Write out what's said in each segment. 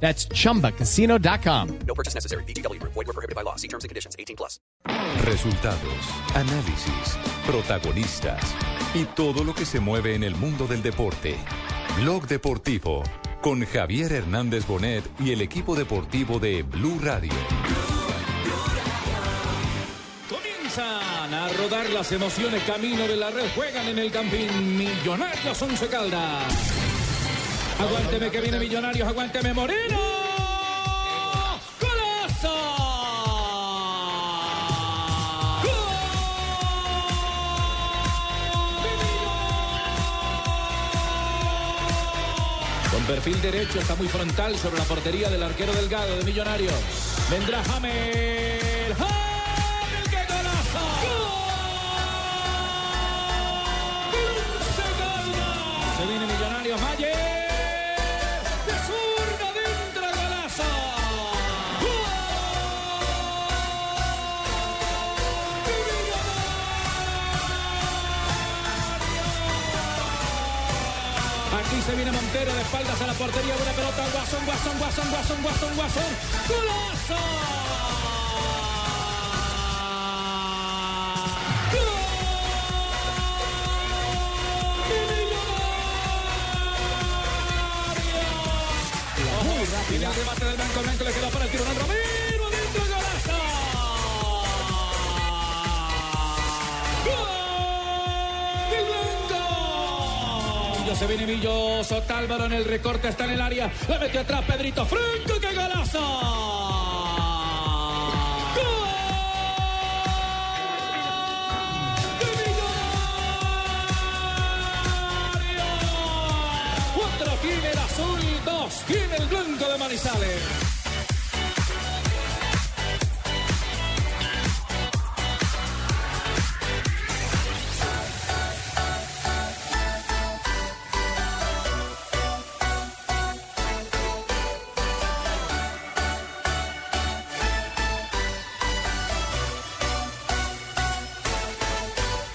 That's chumbacasino.com. No purchase necessary. BGW. Void were prohibited by law. See terms and conditions. 18 plus. Resultados, análisis, protagonistas y todo lo que se mueve en el mundo del deporte. Blog Deportivo con Javier Hernández Bonet y el equipo deportivo de Blue Radio. Comienzan a rodar las emociones camino de la red. Juegan en el Campín Millonarios Once Caldas. Aguánteme que viene Millonarios, aguánteme Moreno. ¡Golazo! Con perfil derecho, está muy frontal sobre la portería del arquero delgado de Millonarios. Vendrá Jamel. ¡Jamel, Montero de espaldas a la portería. Buena pelota. Guasón, Guasón, Guasón, Guasón, Guasón, Guasón. ¡Golazo! Rápido. El remate del blanco, blanco le quedó para el tiro. Ramiro adentro, golazo. Se viene Millo, Sotálvaro en el recorte, está en el área. La metió atrás Pedrito Franco, ¡qué golazo! Tiene el azul, dos tiene el blanco de Manizales.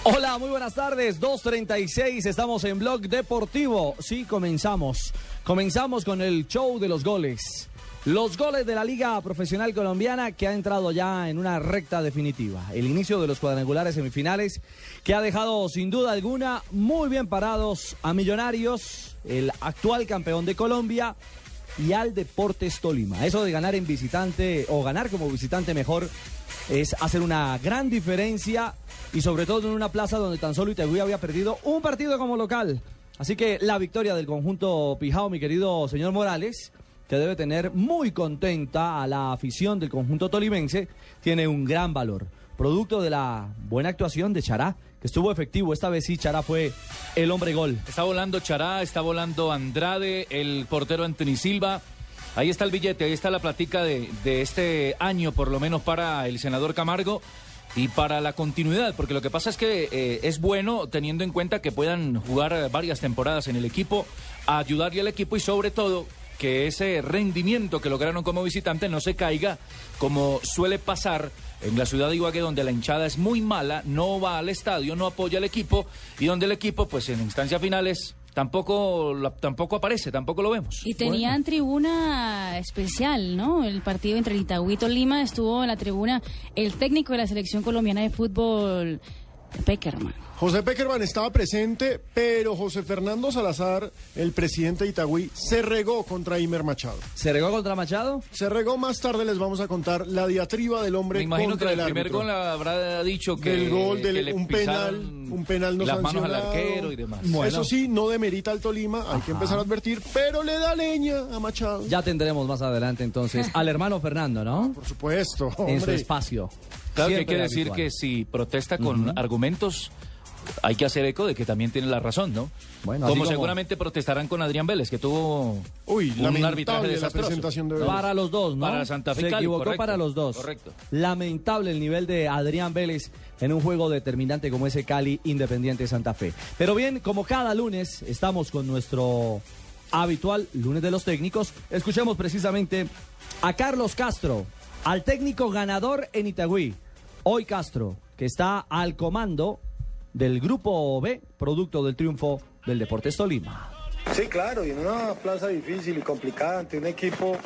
Hola, muy buenas tardes. 2.36, estamos en Blog Deportivo. Sí, comenzamos. Comenzamos con el show de los goles. Los goles de la Liga Profesional Colombiana que ha entrado ya en una recta definitiva. El inicio de los cuadrangulares semifinales que ha dejado sin duda alguna muy bien parados a Millonarios, el actual campeón de Colombia, y al Deportes Tolima. Eso de ganar en visitante o ganar como visitante mejor es hacer una gran diferencia y sobre todo en una plaza donde tan solo Itagüí había perdido un partido como local. Así que la victoria del conjunto Pijao, mi querido señor Morales, que debe tener muy contenta a la afición del conjunto tolimense, tiene un gran valor. Producto de la buena actuación de Chará, que estuvo efectivo. Esta vez sí, Chará fue el hombre gol. Está volando Chará, está volando Andrade, el portero Anthony Silva. Ahí está el billete, ahí está la platica de, de este año, por lo menos para el senador Camargo y para la continuidad, porque lo que pasa es que eh, es bueno teniendo en cuenta que puedan jugar varias temporadas en el equipo, ayudarle al equipo y sobre todo que ese rendimiento que lograron como visitante no se caiga como suele pasar en la ciudad de Ibagué donde la hinchada es muy mala, no va al estadio, no apoya al equipo y donde el equipo pues en instancias finales tampoco la- tampoco aparece, tampoco lo vemos. Y tenían tribuna especial, ¿no? El partido entre el Itagüí y Tolima estuvo en la tribuna el técnico de la selección colombiana de fútbol, Peckerman. José Peckerman estaba presente, pero José Fernando Salazar, el presidente de Itagüí, se regó contra Imer Machado. ¿Se regó contra Machado? Se regó más tarde, les vamos a contar la diatriba del hombre Me imagino que contra el el primer árbitro. gol habrá dicho que del gol, del, que le un penal, un penal no las manos al sancionado. arquero y demás. Eso sí, no demerita al Tolima, hay que empezar a advertir, pero le da leña a Machado. Ya tendremos más adelante entonces al hermano Fernando, ¿no? Por supuesto, En su espacio. Claro que hay que decir habitual. que si protesta con argumentos, hay que hacer eco de que también tiene la razón, ¿no? Bueno, como, como- seguramente protestarán con Adrián Vélez, que tuvo Uy, un arbitraje lamentable la desastroso. presentación de Vélez. Para los dos, ¿no? Para Santa Fe Se Cali, equivocó correcto, para los dos. correcto. Lamentable el nivel de Adrián Vélez en un juego determinante como ese Cali Independiente Santa Fe. Pero bien, como cada lunes estamos con nuestro habitual lunes de los técnicos, escuchemos precisamente a Carlos Castro, al técnico ganador en Itagüí. Hoy Castro, que está al comando del grupo B, producto del triunfo del Deportes Tolima. Sí, claro, y en una plaza difícil y complicada ante un equipo,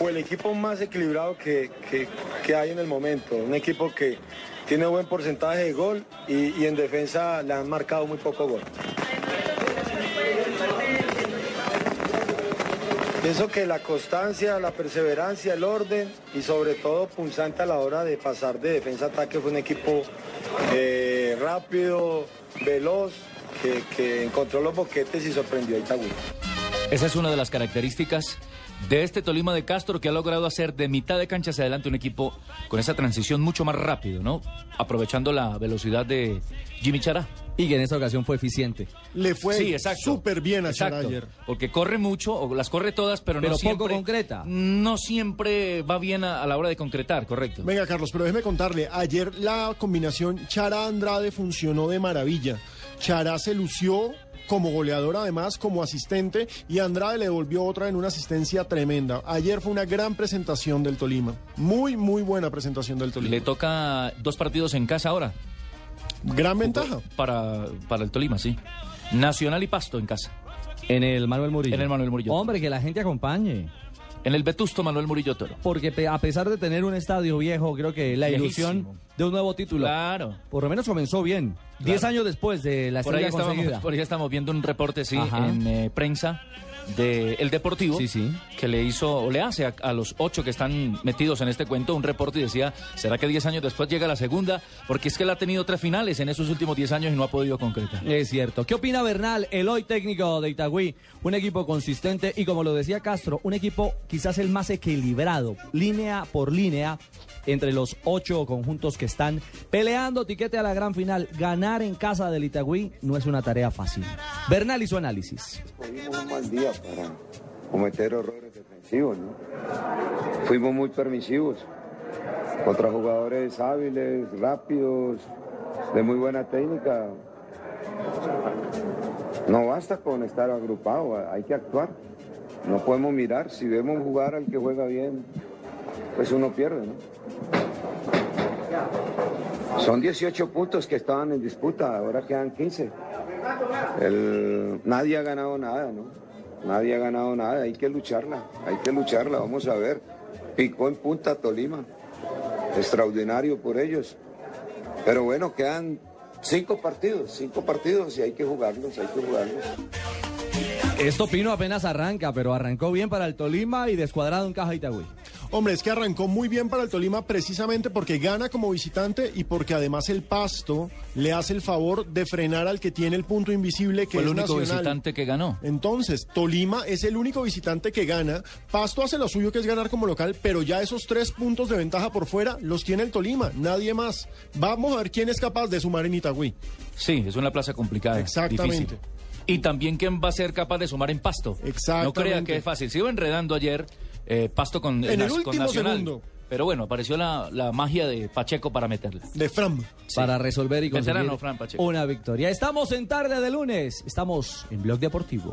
o el equipo más equilibrado que, que- hay en el momento. Un equipo que tiene buen porcentaje de gol y, y en defensa le han marcado muy poco gol. Pienso que la constancia, la perseverancia, el orden y sobre todo punzante a la hora de pasar de defensa a ataque fue un equipo eh, rápido, veloz, que, encontró los boquetes y sorprendió a Itagüí. Esa es una de las características de este Tolima de Castro que ha logrado hacer de mitad de cancha hacia adelante un equipo con esa transición mucho más rápido, ¿no? Aprovechando la velocidad de Jimmy Chará. Y que en esta ocasión fue eficiente. Le fue Sí, exacto. súper bien a Chará Exacto, ayer. Porque corre mucho, o las corre todas, pero, Pero no poco siempre... concreta. No siempre va bien a, a la hora de concretar, correcto. Venga, Carlos, pero déjeme contarle. Ayer la combinación Chara-Andrade funcionó de maravilla. Chará se lució como goleador, además, como asistente, y Andrade le devolvió otra en una asistencia tremenda. Ayer fue una gran presentación del Tolima. Muy, muy buena presentación del Tolima. Le toca dos partidos en casa ahora. Gran ventaja. Para, para el Tolima, sí. Nacional y Pasto en casa. En el Manuel Murillo. En el Manuel Murillo. Hombre, que la gente acompañe. En el Vetusto Manuel Murillo Toro. Porque a pesar de tener un estadio viejo, creo que la Viejísimo. ilusión de un nuevo título. Claro. Por lo menos comenzó bien. Diez años después de la Por ahí, estrella estábamos, conseguida. por ahí estamos viendo un reporte, sí, Ajá. en eh, prensa de El Deportivo, Sí, sí. que le hizo, o le hace a, a los ocho que están metidos en este cuento un reporte y decía, ¿será que diez años después llega la segunda? Porque es que él ha tenido tres finales en esos últimos diez años y no ha podido concretar. Es cierto. ¿Qué opina Bernal, el hoy técnico de Itagüí? Un equipo consistente y como lo decía Castro, un equipo quizás el más equilibrado, línea por línea, entre los ocho conjuntos que están peleando tiquete a la gran final. Ganar en casa del Itagüí no es una tarea fácil. Bernal y su análisis. Un mal día para cometer errores defensivos, ¿no? Fuimos muy permisivos contra jugadores hábiles, rápidos, de muy buena técnica. No basta con estar agrupado, hay que actuar. No podemos mirar, si vemos jugar al que juega bien, pues uno pierde, ¿no? Son 18 puntos que estaban en disputa, ahora quedan 15. El- nadie ha ganado nada, ¿no? Nadie ha ganado nada, hay que lucharla, hay que lucharla, vamos a ver. Picó en punta Tolima, extraordinario por ellos. Pero bueno, quedan cinco partidos, cinco partidos y hay que jugarlos, hay que jugarlos. Esto Pino apenas arranca, pero arrancó bien para el Tolima y descuadrado en caja Itagüí. Hombre, es que arrancó muy bien para el Tolima precisamente porque gana como visitante y porque además el Pasto le hace el favor de frenar al que tiene el punto invisible que Fue el es único Nacional. visitante que ganó. Entonces, Tolima es el único visitante que gana. Pasto hace lo suyo que es ganar como local, pero ya esos tres puntos de ventaja por fuera los tiene el Tolima, nadie más. Vamos a ver quién es capaz de sumar en Itagüí. Sí, es una plaza complicada. Exactamente. difícil. Y también quién va a ser capaz de sumar en Pasto. Exactamente. No crea que es fácil. Se iba enredando ayer eh, Pasto con, En el con Nacional. segundo. Pero bueno, apareció la, la magia de Pacheco para meterla. De Fram. para resolver y conseguir Veterano, Fran Pacheco. una victoria. Estamos en tarde de lunes, estamos en Blog Deportivo.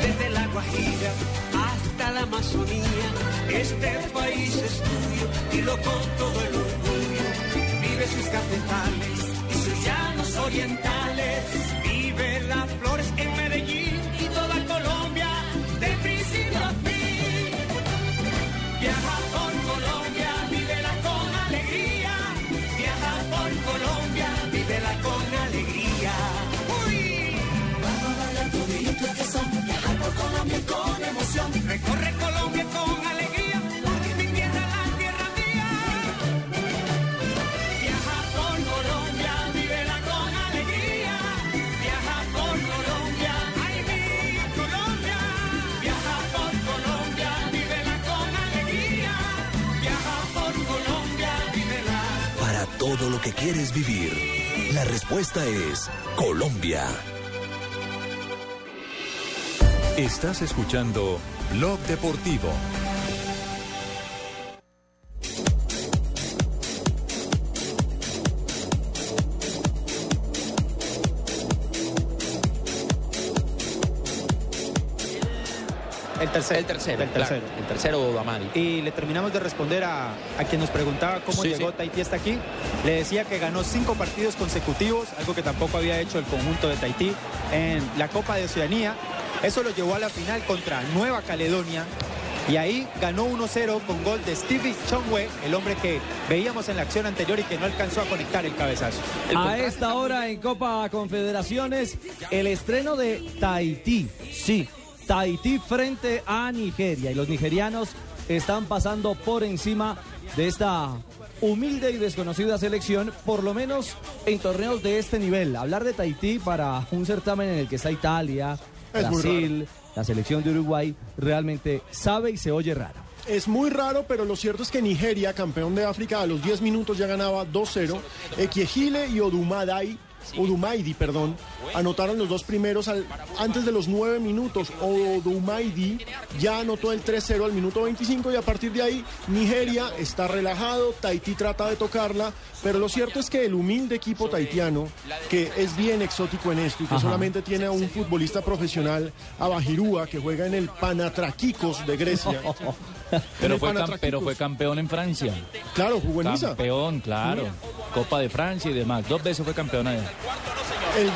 Desde la Guajira hasta la Amazonía, este país es tuyo y lo con todo el orgullo. Vive sus cafetales y sus llanos orientales. Recorre Colombia con alegría, mi tierra la tierra mía. Viaja por Colombia, vívela con alegría. Viaja por Colombia, ay mi Colombia. Viaja por Colombia, vívela con alegría. Viaja por Colombia, vívela. Para todo lo que quieres vivir, la respuesta es Colombia. Estás escuchando Blog Deportivo. El tercero. El tercero. El tercero. El tercero, Damari. Y le terminamos de responder a, a quien nos preguntaba cómo Sí, llegó sí. Tahití hasta aquí. Le decía que ganó cinco partidos consecutivos, algo que tampoco había hecho el conjunto de Tahití en la Copa de Oceanía. Eso lo llevó a la final contra Nueva Caledonia. Y ahí ganó 1-0 con gol de Stevie Chongwe, el hombre que veíamos en la acción anterior y que no alcanzó a conectar el cabezazo. A esta hora en Copa Confederaciones, el estreno de Tahití. Sí, Tahití frente a Nigeria. Y los nigerianos están pasando por encima de esta humilde y desconocida selección, por lo menos en torneos de este nivel. Hablar de Tahití para un certamen en el que está Italia, Es Brasil, la selección de Uruguay, realmente sabe y se oye raro. Es muy raro, pero lo cierto es que Nigeria, campeón de África, a los 10 minutos ya ganaba 2-0. Equiejile y Odumadai, Odumaidi, perdón, anotaron los dos primeros al- antes de los 9 minutos. Odumaidi ya anotó el 3-0 al minuto 25 y a partir de ahí Nigeria está relajado, Tahití trata de tocarla, pero lo cierto es que el humilde equipo taitiano, que es bien exótico en esto y que Ajá. solamente tiene a un futbolista profesional, Abajirúa, que juega en el Panathinaikos de Grecia. Pero fue, cam- pero fue campeón en Francia. Claro, jugó en Niza. Campeón, claro. Copa de Francia y demás. Dos veces fue campeón allá. El-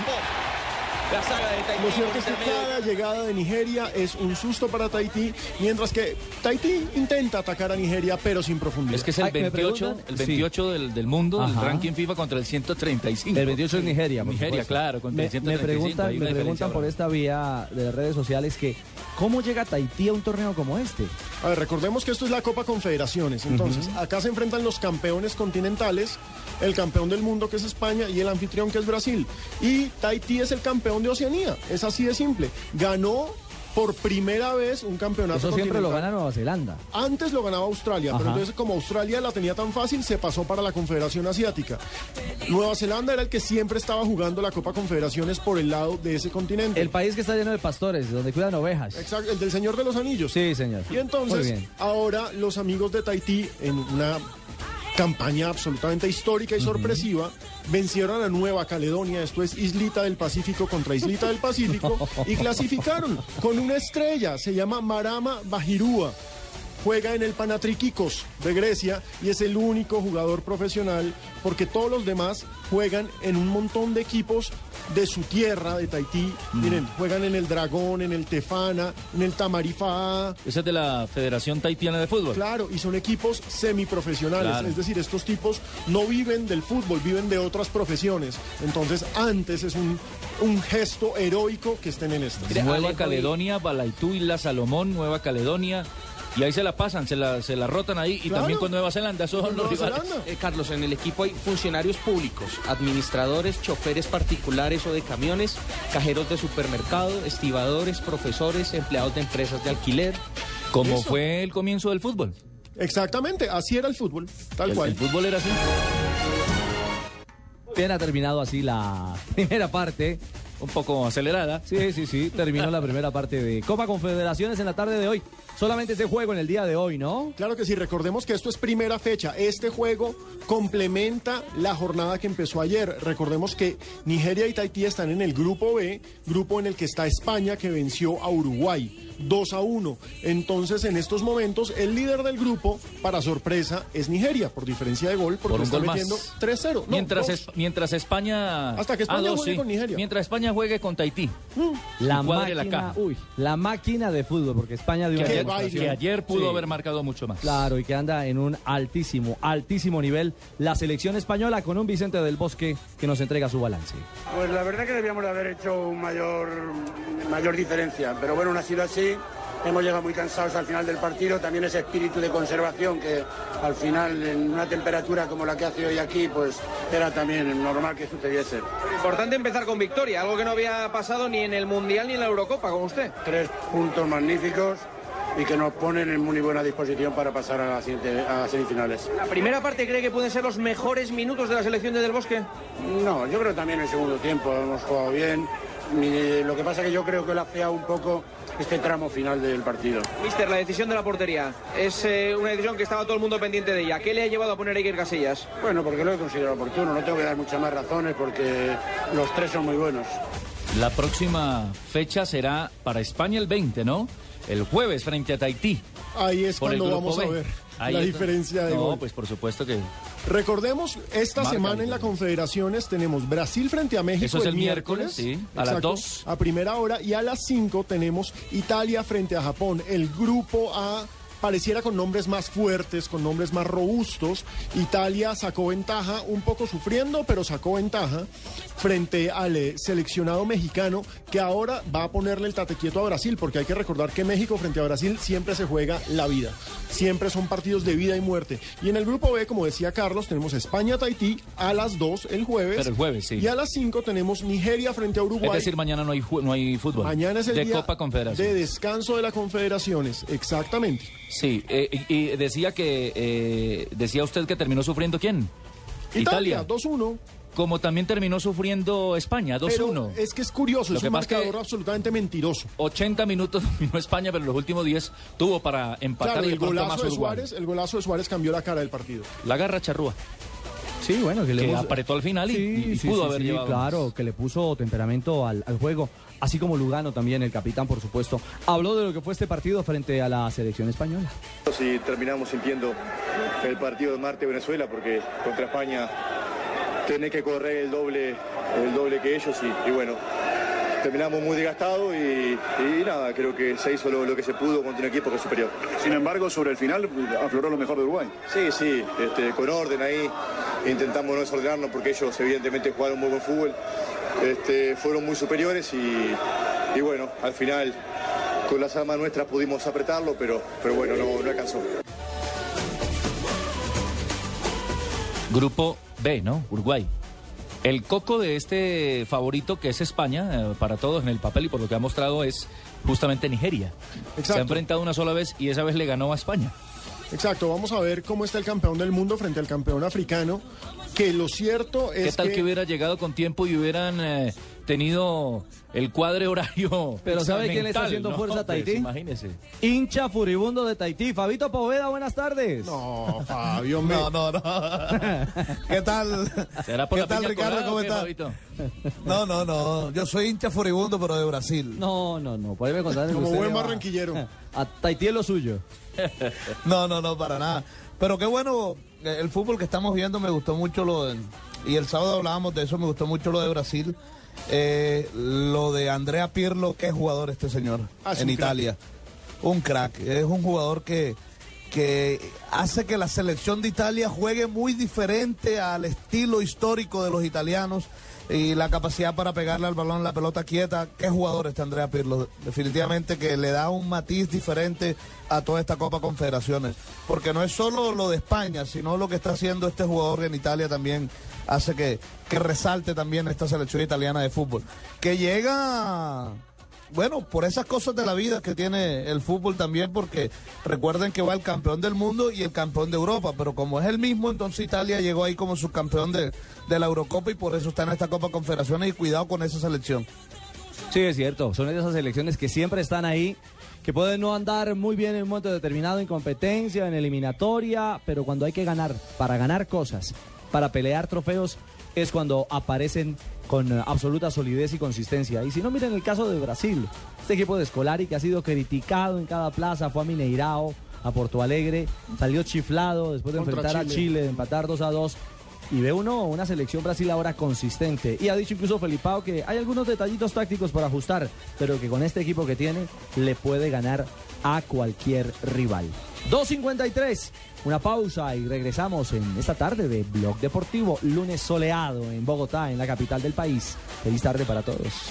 Lo cierto es que cada llegada de Nigeria es un susto para Tahití, mientras que Tahití intenta atacar a Nigeria, pero sin profundidad. Es que es el 28, el 28 del, del mundo, el ranking FIFA contra el 135. El 28 es Nigeria, por Nigeria, supuesto. claro, contra Me, el 135. me preguntan, me preguntan por esta vía de las redes sociales que ¿cómo llega Tahití a un torneo como este? A ver, recordemos que esto es la Copa Confederaciones. Entonces, acá se enfrentan los campeones continentales, el campeón del mundo que es España y el anfitrión que es Brasil. Y Tahití es el campeón de Oceanía. Es así de simple. Ganó por primera vez un campeonato Eso siempre lo gana Nueva Zelanda. Antes lo ganaba Australia, pero entonces como Australia la tenía tan fácil, se pasó para la Confederación Asiática. Nueva Zelanda era el que siempre estaba jugando la Copa Confederaciones por el lado de ese continente. El país que está lleno de pastores, donde cuidan ovejas. Exacto, el del Señor de los Anillos. Sí, señor. Y entonces, ahora los amigos de Tahití, en una campaña absolutamente histórica y sorpresiva, vencieron a Nueva Caledonia, esto es Islita del Pacífico contra Islita del Pacífico, y clasificaron con una estrella, se llama Marama Bajirúa. Juega en el Panathinaikos de Grecia y es el único jugador profesional porque todos los demás juegan en un montón de equipos de su tierra, de Tahití. Miren, juegan en el Dragón, en el Tefana, en el Tamarifá. Ese es de la Federación Tahitiana de Fútbol. Claro, y son equipos semiprofesionales, Claro. es decir, estos tipos no viven del fútbol, viven de otras profesiones. Entonces, antes es un, un gesto heroico que estén en esto. Nueva Caledonia, Balaitú, Isla Salomón, Nueva Caledonia. Y ahí se la pasan, se la, se la rotan ahí. Y Claro. también con Nueva Zelanda, esos son los rivales. Eh, Carlos, en el equipo hay funcionarios públicos, administradores, choferes particulares o de camiones, cajeros de supermercado, estibadores, profesores, empleados de empresas de alquiler. Como Eso. fue el comienzo del fútbol. Exactamente, así era el fútbol, tal El- cual. el fútbol era así. Bien, ha terminado así la primera parte. Un poco acelerada. Sí, sí, sí. Terminó la primera parte de Copa Confederaciones en la tarde de hoy. Solamente ese juego en el día de hoy, ¿no? Claro que sí, recordemos que esto es primera fecha. Este juego complementa la jornada que empezó ayer. Recordemos que Nigeria y Tahití están en el grupo B, grupo en el que está España que venció a Uruguay 2 a 1. Entonces, en estos momentos, el líder del grupo, para sorpresa, es Nigeria, por diferencia de gol, porque Por está metiendo 3-0. No, mientras, es- mientras España. Hasta que España Ah, dos, juegue sí. con Nigeria. Mientras España juegue con Tahití. La Y cuadre la máquina, caja. uy, la máquina de fútbol, porque España dio Que ayer, que ayer pudo Sí. haber marcado mucho más. Claro, y que anda en un altísimo, altísimo nivel la selección española con un Vicente del Bosque que nos entrega su balance. Pues la verdad que debíamos de haber hecho un mayor, mayor diferencia, pero bueno, no ha sido así hemos llegado muy cansados al final del partido, también ese espíritu de conservación que al final en una temperatura como la que hace hoy aquí, pues era también normal que sucediese. Importante empezar con victoria, algo que no había pasado ni en el Mundial ni en la Eurocopa con usted. Tres puntos magníficos y que nos ponen en muy buena disposición para pasar a, las semifinales. ¿La primera parte cree que pueden ser los mejores minutos de la selección de Del Bosque? No, yo creo también el segundo tiempo hemos jugado bien. Lo que pasa que yo creo que lo ha feado un poco este tramo final del partido. Mister, la decisión de la portería es eh, una decisión que estaba todo el mundo pendiente de ella. ¿Qué le ha llevado a poner a Iker Casillas? Bueno, porque lo he considerado oportuno, no tengo que dar muchas más razones porque los tres son muy buenos. La próxima fecha será para España el 20, ¿no? El jueves frente a Tahití. Ahí es cuando vamos a ver Ahí la diferencia de No, gol. pues por supuesto que Recordemos, esta Marca semana en la Confederaciones tenemos Brasil frente a México Eso es el miércoles, sí, a las dos. A primera hora y a las 5 tenemos Italia frente a Japón. El grupo A pareciera con nombres más fuertes, con nombres más robustos. Italia sacó ventaja, un poco sufriendo, pero sacó ventaja frente al eh, seleccionado mexicano que ahora va a ponerle el tate quieto a Brasil, porque hay que recordar que México frente a Brasil siempre se juega la vida. Siempre son partidos de vida y muerte. Y en el grupo B, como decía Carlos, tenemos España-Tahití a las 2 el jueves. Pero el jueves, sí. Y a las 5 tenemos Nigeria frente a Uruguay. Es decir, mañana no hay, no hay fútbol. Mañana es el de día Copa Confederación. de descanso de la Confederaciones, exactamente. Sí, eh, y, y decía que eh, decía usted que terminó sufriendo quién? Italia, 2-1. Como también terminó sufriendo España, 2-1. Pero es que es curioso, Lo es que un pasa es que- marcador absolutamente mentiroso. 80 minutos dominó España, pero en los últimos 10 tuvo para empatar Claro, y el pronto más golazo de. Suárez, el golazo de Suárez cambió la cara del partido. La garra charrúa. Sí, bueno, que le Que hemos- apretó al final y, Sí, y sí, pudo sí, haber sí, llevado. Claro, que le puso temperamento al, al juego, así como Lugano también, el capitán, por supuesto. Habló de lo que fue este partido frente a la selección española. Si terminamos sintiendo el partido de Marte-Venezuela, porque contra España tenés que correr el doble, el doble que ellos y bueno, terminamos muy desgastados y, y nada, creo que se hizo lo, lo que se pudo contra un equipo que es superior. Sin embargo, sobre el final afloró lo mejor de Uruguay. Sí, sí, este, con orden ahí, intentamos no desordenarnos porque ellos evidentemente jugaron muy buen fútbol, este, fueron muy superiores y, y bueno, al final con las armas nuestras pudimos apretarlo, pero, pero bueno, no, no alcanzó. Grupo B, ¿no? Uruguay. El coco de este favorito que es España, eh, para todos en el papel y por lo que ha mostrado es justamente Nigeria. Se ha enfrentado una sola vez y esa vez le ganó a España. Exacto, vamos a ver cómo está el campeón del mundo frente al campeón africano, que lo cierto es ¿Qué tal que, hubiera llegado con tiempo y hubieran eh, tenido el cuadre horario? Pero ¿sabe quién le está haciendo no? fuerza a Pues, Tahití? imagínese. Hincha furibundo de Tahití. Fabito Poveda, buenas tardes. No, Fabio, No, no, no. ¿Qué tal? ¿Será por ¿Qué la tal, Ricardo? colada ¿Cómo qué, está? Fabito? No, no, no. Yo soy hincha furibundo, pero de Brasil. No, no, no. Podeme contar Como usted buen barranquillero. A Tahití es lo suyo. No, no, no, para nada. Pero qué bueno, eh, el fútbol que estamos viendo me gustó mucho lo de, y el sábado hablábamos de eso, me gustó mucho lo de Brasil. Eh, lo de Andrea Pirlo, qué jugador este señor Ah, es en crack. Italia. Un crack. Es un jugador que, que hace que la selección de Italia juegue muy diferente al estilo histórico de los italianos y la capacidad para pegarle al balón la pelota quieta. Qué jugador este Andrea Pirlo. Definitivamente que le da un matiz diferente a toda esta Copa Confederaciones. Porque no es solo lo de España, sino lo que está haciendo este jugador en Italia también hace que, que resalte también esta selección italiana de fútbol. Que llega bueno, por esas cosas de la vida que tiene el fútbol también, porque recuerden que va el campeón del mundo y el campeón de Europa, pero como es el mismo, entonces Italia llegó ahí como subcampeón de, de la Eurocopa y por eso está en esta Copa Confederaciones y cuidado con esa selección. Sí, es cierto. Son esas selecciones que siempre están ahí, que pueden no andar muy bien en un momento determinado en competencia, en eliminatoria, pero cuando hay que ganar, para ganar cosas, para pelear trofeos, es cuando aparecen con eh, absoluta solidez y consistencia. Y si no, miren el caso de Brasil. Este equipo de Scolari que ha sido criticado en cada plaza, fue a Mineirao, a Porto Alegre, salió chiflado después de enfrentar a Chile. Chile, de empatar 2 a 2. Y ve uno una selección Brasil ahora consistente. Y ha dicho incluso Felipao que hay algunos detallitos tácticos para ajustar, pero que con este equipo que tiene le puede ganar a cualquier rival. 2.53, una pausa y regresamos en esta tarde de Blog Deportivo, lunes soleado en Bogotá, en la capital del país. Feliz tarde para todos.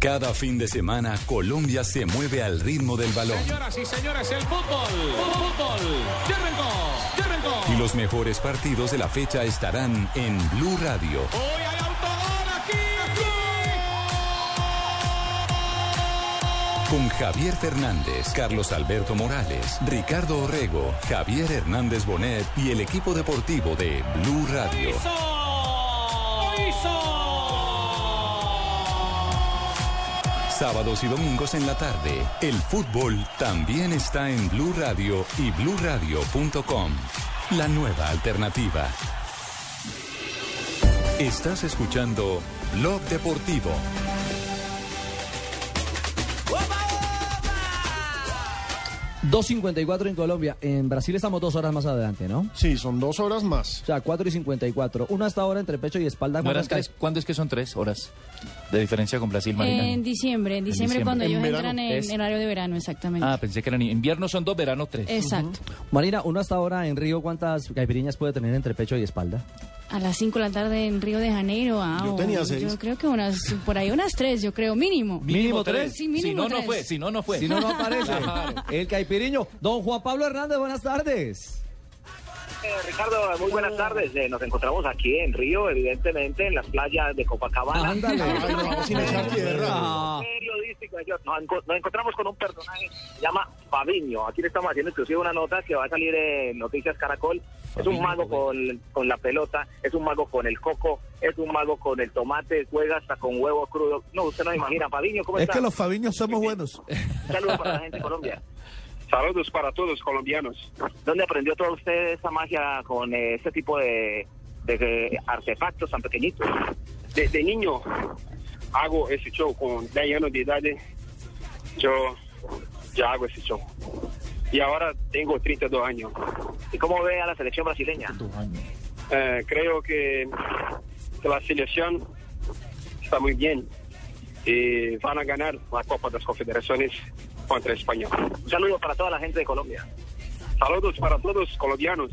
Cada fin de semana, Colombia se mueve al ritmo del balón. Señoras y señores, el fútbol. Fútbol. Llévenlo. Y los mejores partidos de la fecha estarán en Blue Radio. Hoy hay autogol aquí. Con Javier Fernández, Carlos Alberto Morales, Ricardo Orrego, Javier Hernández Bonet y el equipo deportivo de Blue Radio. Sábados y domingos en la tarde, el fútbol también está en Blue Radio y bluradio.com. La nueva alternativa. Estás escuchando Blog Deportivo. Dos 2.54 en Colombia. En Brasil estamos dos horas más adelante, ¿no? Sí, son dos horas más. O sea, 4 y 54. Una hasta ahora entre pecho y espalda. ¿No ¿cuántas eran tres? ¿Cuándo es que son tres horas de diferencia con Brasil, Marina? En diciembre, en diciembre, diciembre. cuando En ellos verano. entran en Es- horario de verano, exactamente. Ah, pensé que eran invierno son dos, verano tres. Exacto. Marina, uno hasta ahora en Río, ¿cuántas caipiriñas puede tener entre pecho y espalda? A las 5 de la tarde en Río de Janeiro. Ah, Yo tenía seis. Yo creo que unas, por ahí unas tres, yo creo, mínimo. ¿Mínimo tres? Sí, mínimo si no, no fue. Si no, no fue. Si no, no aparece. Claro. El caipiriño. Don Juan Pablo Hernández, buenas tardes. Eh, Ricardo, muy buenas tardes. Eh, nos encontramos aquí en Río, evidentemente, en las playas de Copacabana. Ándale. Ay, no, vamos sin echar tierra. Ah. Periodístico, Nos, enco- nos encontramos con un personaje que se llama Fabiño. Aquí le estamos haciendo inclusive una nota que va a salir en Noticias Caracol. es un mago con, con la pelota, es un mago con el coco, es un mago con el tomate, juega hasta con huevo crudo. No, usted no imagina. Fabiño, ¿cómo Es está? que los fabiños somos buenos. Un saludo para la gente de Colombia. Saludos para todos colombianos. ¿Dónde aprendió toda usted esa magia con eh, este tipo de, de, de artefactos tan pequeñitos? Desde niño hago ese show con 10 años de edad. Yo ya hago ese show. Y ahora tengo 32 años. ¿Y cómo ve a la selección brasileña? Eh, creo que, que la selección está muy bien y van a ganar la Copa de las Confederaciones contra España. Un saludo para toda la gente de Colombia. Saludos para todos colombianos.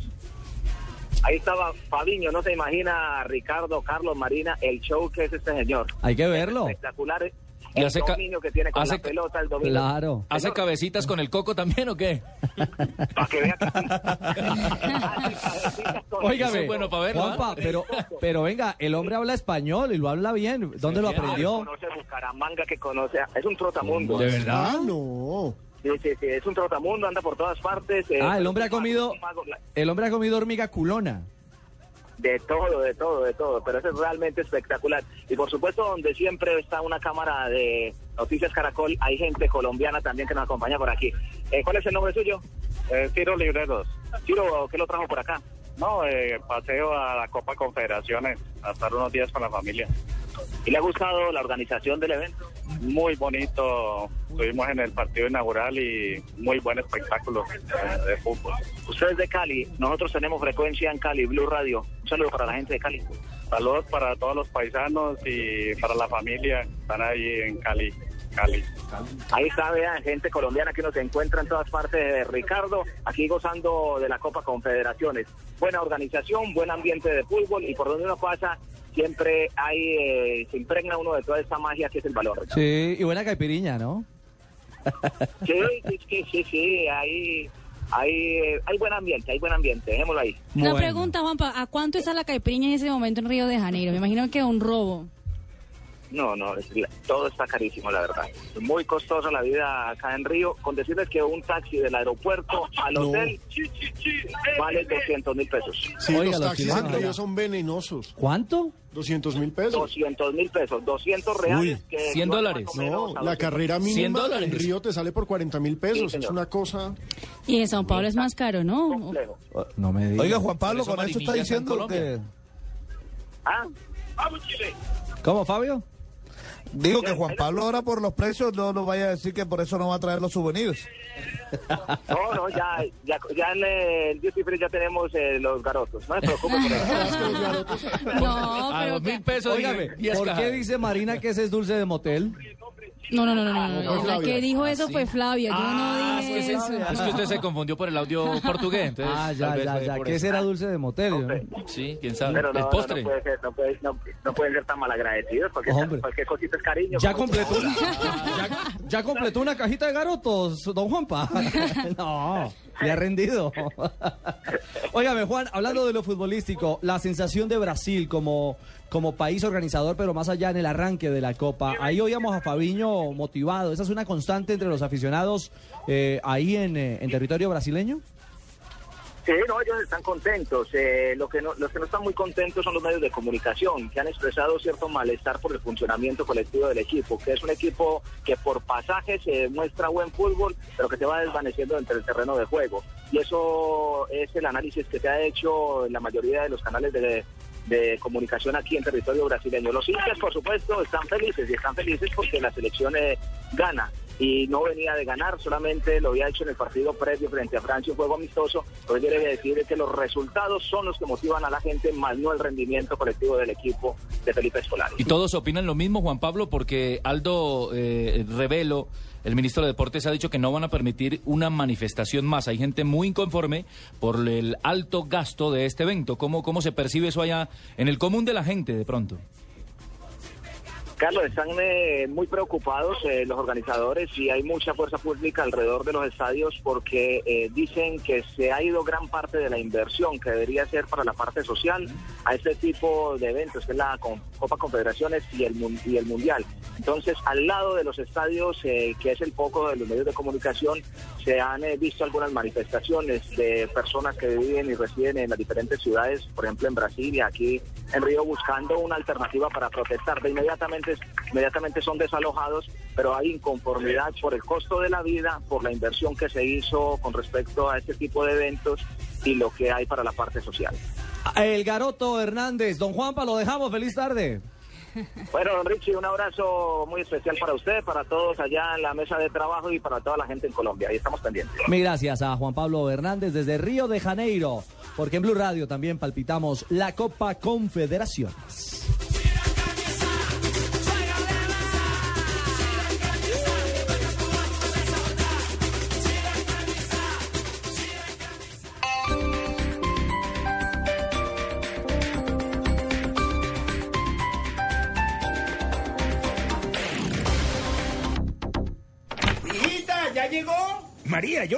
Ahí estaba Fabiño, no se imagina Ricardo, Carlos, Marina, el show que es este señor. Hay que verlo. Espectacular. Y hace dominio que tiene con hace la pelota, el dominio. Claro. ¿Hace cabecitas con el coco también o qué? Para que vea que bueno para verlo, Juanpa, ¿ah? pero, pero venga, el hombre habla español y lo habla bien. ¿Dónde lo aprendió? conoce Bucaramanga, que conoce. Es un trotamundo. ¿De verdad? Ah, no. Sí, sí, sí, es un trotamundo, anda por todas partes. eh, Ah, el hombre ha comido, el hombre ha comido hormiga culona. De todo, de todo, de todo, pero eso es realmente espectacular. Y por supuesto, donde siempre está una cámara de Noticias Caracol, hay gente colombiana también que nos acompaña por aquí. Eh, ¿Cuál es el nombre suyo? Ciro Libreros. Ciro, ¿qué lo trajo por acá? No, eh, paseo a la Copa Confederaciones, a estar unos días con la familia. ¿Y le ha gustado la organización del evento? Muy bonito, estuvimos en el partido inaugural y muy buen espectáculo eh, de fútbol. Usted es de Cali, nosotros tenemos frecuencia en Cali, Blue Radio. Un saludo para la gente de Cali. Saludos para todos los paisanos y para la familia que están ahí en Cali. Cali. Ahí está, vean, gente colombiana que nos encuentra en todas partes de Ricardo, aquí gozando de la Copa Confederaciones. Buena organización, buen ambiente de fútbol y por donde uno pasa siempre hay, eh, se impregna uno de toda esta magia que es el valor. Sí, y buena caipiriña, ¿no? Sí, sí, sí, sí, sí, hay, hay, eh, hay buen ambiente, hay buen ambiente, dejémoslo ahí. Una pregunta, Juanpa, ¿a cuánto está la caipirinha en ese momento en Río de Janeiro? Me imagino que un robo. No, no, es- la- todo está carísimo, la verdad. Es muy costosa la vida acá en Río. Con decirles que un taxi del aeropuerto al No. hotel vale 200 mil pesos. Sí, Oiga, los taxis en Río son venenosos. ¿Cuánto? 200 mil pesos. 200 mil pesos, 200 reales. que 100 equivalen dólares. No, la 200. carrera 100 mínima en Río te sale por 40 mil pesos. Sí, es una cosa... Y en Sao Paulo es más caro, ¿no? Complejo. No me digas. Oiga, Juan Pablo, con eso está diciendo que... Ah, vamos Chile. ¿Cómo, Fabio? Digo que Juan Pablo ahora por los precios no nos vaya a decir que por eso no va a traer los souvenirs. No, no, ya, ya, ya en el Duty Free ya tenemos eh, los garotos. No se preocupe por eso. No, A pero dos mil pesos. Diez ¿por qué dice Marina que ese es dulce de motel? No, no, no, no, no, no, no, La que dijo eso ¿sí? fue Flavia. Yo Ah, no es que, dije se- eso. es que usted se confundió por el audio portugués. Entonces, Ah, ya, ya, ya. ¿Qué eso. será dulce de motel? Sí, quién sabe. Pero no, el no, postre. no puede ser, no, puede- no- no pueden ser tan malagradecidos porque Hombre. cualquier cosita es cariño. Ya completó, ya, ya completó una cajita de garotos, don Juanpa. No, le ha rendido. Óigame, Juan, hablando de lo futbolístico, la sensación de Brasil como, como país organizador, pero más allá en el arranque de la Copa. Ahí oíamos a Fabiño motivado. ¿Esa es una constante entre los aficionados eh, ahí en, eh, en territorio brasileño? Sí, no, ellos están contentos. Eh, lo que no, los que no están muy contentos son los medios de comunicación, que han expresado cierto malestar por el funcionamiento colectivo del equipo, que es un equipo que por pasajes se muestra buen fútbol, pero que se va desvaneciendo entre el terreno de juego. Y eso es el análisis que se ha hecho en la mayoría de los canales de, de comunicación aquí en territorio brasileño. Los hinchas, por supuesto, están felices y están felices porque la selección eh, gana y no venía de ganar, solamente lo había hecho en el partido previo frente a Francia, un juego amistoso, lo que quiere decir es que los resultados son los que motivan a la gente, más no el rendimiento colectivo del equipo de Felipe Escolari. Y todos opinan lo mismo, Juan Pablo, porque Aldo eh, Revelo, el ministro de Deportes, ha dicho que no van a permitir una manifestación más. Hay gente muy inconforme por el alto gasto de este evento. ¿Cómo, cómo se percibe eso allá en el común de la gente de pronto? Carlos, están eh, muy preocupados eh, los organizadores y hay mucha fuerza pública alrededor de los estadios porque eh, dicen que se ha ido gran parte de la inversión que debería ser para la parte social a este tipo de eventos, que es la Copa Confederaciones y el, y el Mundial. Entonces, al lado de los estadios, eh, que es el foco de los medios de comunicación, se han eh, visto algunas manifestaciones de personas que viven y residen en las diferentes ciudades, por ejemplo en Brasil y aquí en Río, buscando una alternativa para protestar. De inmediatamente, inmediatamente son desalojados, pero hay inconformidad por el costo de la vida, por la inversión que se hizo con respecto a este tipo de eventos y lo que hay para la parte social. El Garoto Hernández, don Juanpa, lo dejamos. Feliz tarde. Bueno, don Richie, un abrazo muy especial para usted, para todos allá en la mesa de trabajo y para toda la gente en Colombia. Ahí estamos pendientes. Mil gracias a Juan Pablo Hernández desde Río de Janeiro, porque en Blue Radio también palpitamos la Copa Confederaciones.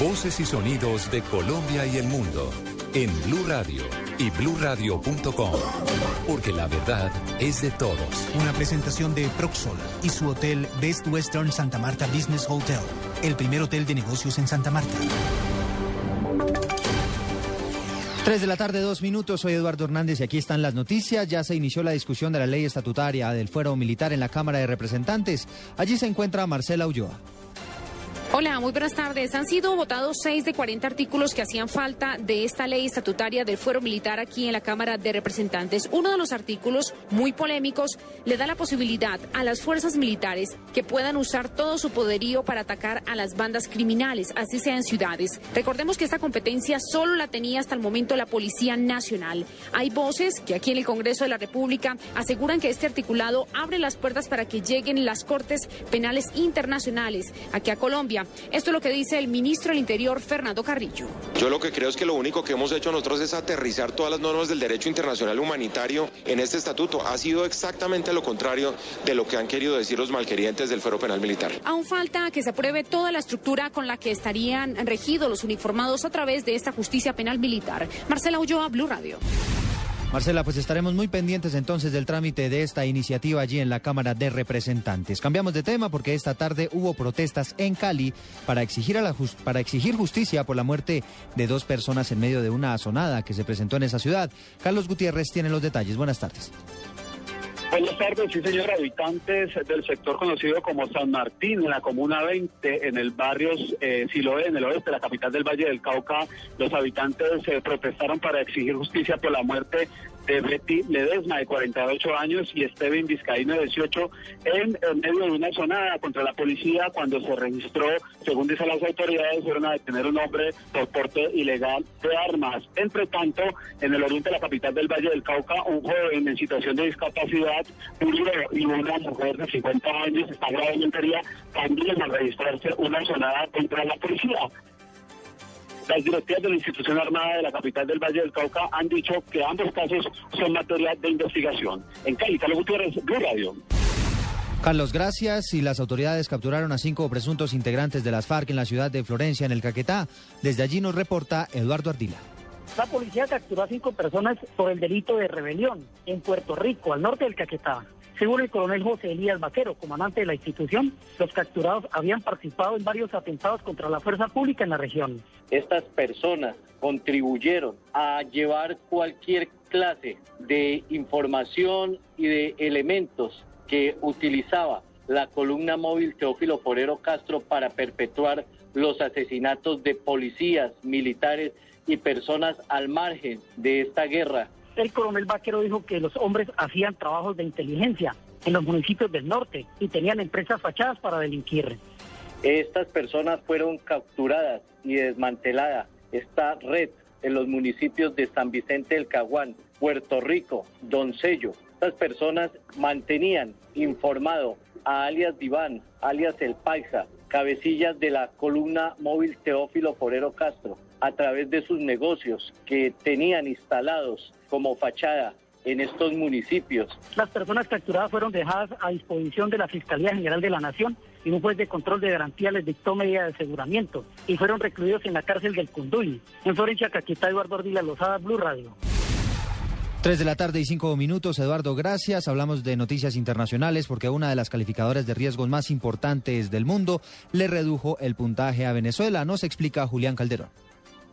Voces y sonidos de Colombia y el mundo en Blue Radio y bluradio.com, porque la verdad es de todos. Una presentación de Proxol y su hotel Best Western Santa Marta Business Hotel, el primer hotel de negocios en Santa Marta. 3 de la tarde, dos minutos. Soy Eduardo Hernández y aquí están las noticias. Ya se inició la discusión de la ley estatutaria del fuero militar en la Cámara de Representantes. Allí se encuentra Marcela Ulloa. Hola, muy buenas tardes. Han sido votados 6 de 40 artículos que hacían falta de esta ley estatutaria del fuero militar aquí en la Cámara de Representantes. Uno de los artículos, muy polémicos, le da la posibilidad a las fuerzas militares que puedan usar todo su poderío para atacar a las bandas criminales, así sea en ciudades. Recordemos que esta competencia solo la tenía hasta el momento la Policía Nacional. Hay voces que aquí en el Congreso de la República aseguran que este articulado abre las puertas para que lleguen las Cortes Penales Internacionales aquí a Colombia Esto es lo que dice el ministro del Interior, Fernando Carrillo. Yo lo que creo es que lo único que hemos hecho nosotros es aterrizar todas las normas del derecho internacional humanitario en este estatuto. Ha sido exactamente lo contrario de lo que han querido decir los malquerientes del fuero penal militar. Aún falta que se apruebe toda la estructura con la que estarían regidos los uniformados a través de esta justicia penal militar. Marcela Ulloa, Blue Radio. Marcela, pues estaremos muy pendientes entonces del trámite de esta iniciativa allí en la Cámara de Representantes. Cambiamos de tema porque esta tarde hubo protestas en Cali para exigir, para exigir justicia por la muerte de dos personas en medio de una azonada que se presentó en esa ciudad. Carlos Gutiérrez tiene los detalles. Buenas tardes. Buenas tardes, sí señor, habitantes del sector conocido como San Martín, en la Comuna 20, en el barrio eh, Siloé, en el oeste, la capital del Valle del Cauca, los habitantes se protestaron para exigir justicia por la muerte de Betty Ledesma, de 48 años, y Steven Vizcaíno, de 18, en, medio de una zona contra la policía cuando se registró, según dicen las autoridades, fueron a detener un hombre por porte ilegal de armas. Entre tanto, en el oriente de la capital del Valle del Cauca, un joven en situación de discapacidad murió y una mujer de 50 años está gravemente también a registrarse una sonada contra la policía. Las directivas de la institución armada de la capital del Valle del Cauca han dicho que ambos casos son materia de investigación. En Cali, Carlos Gutiérrez, Blue Radio. Carlos, gracias. Y las autoridades capturaron a cinco presuntos integrantes de las FARC en la ciudad de Florencia, en el Caquetá. Desde allí nos reporta Eduardo Ardila. La policía capturó a cinco personas por el delito de rebelión en Puerto Rico, al norte del Caquetá. Según el coronel José Elías Vaquero, comandante de la institución, los capturados habían participado en varios atentados contra la fuerza pública en la región. Estas personas contribuyeron a llevar cualquier clase de información y de elementos que utilizaba la columna móvil Teófilo Porero Castro para perpetuar los asesinatos de policías, militares y personas al margen de esta guerra el coronel Vaquero dijo que los hombres hacían trabajos de inteligencia en los municipios del norte y tenían empresas fachadas para delinquir. Estas personas fueron capturadas y desmantelada esta red en los municipios de San Vicente del Caguán, Puerto Rico, Doncello. Estas personas mantenían informado a alias Diván, alias El Paisa, cabecillas de la columna móvil Teófilo Forero Castro, a través de sus negocios que tenían instalados como fachada en estos municipios. Las personas capturadas fueron dejadas a disposición de la Fiscalía General de la Nación y un juez de control de garantía les dictó medida de aseguramiento y fueron recluidos en la cárcel del Cunduy. En Florencia, Caquita, Eduardo Ardila Lozada, Blue Radio. Tres de la tarde y cinco minutos, Eduardo, gracias. Hablamos de noticias internacionales porque una de las calificadoras de riesgos más importantes del mundo le redujo el puntaje a Venezuela. Nos explica Julián Calderón.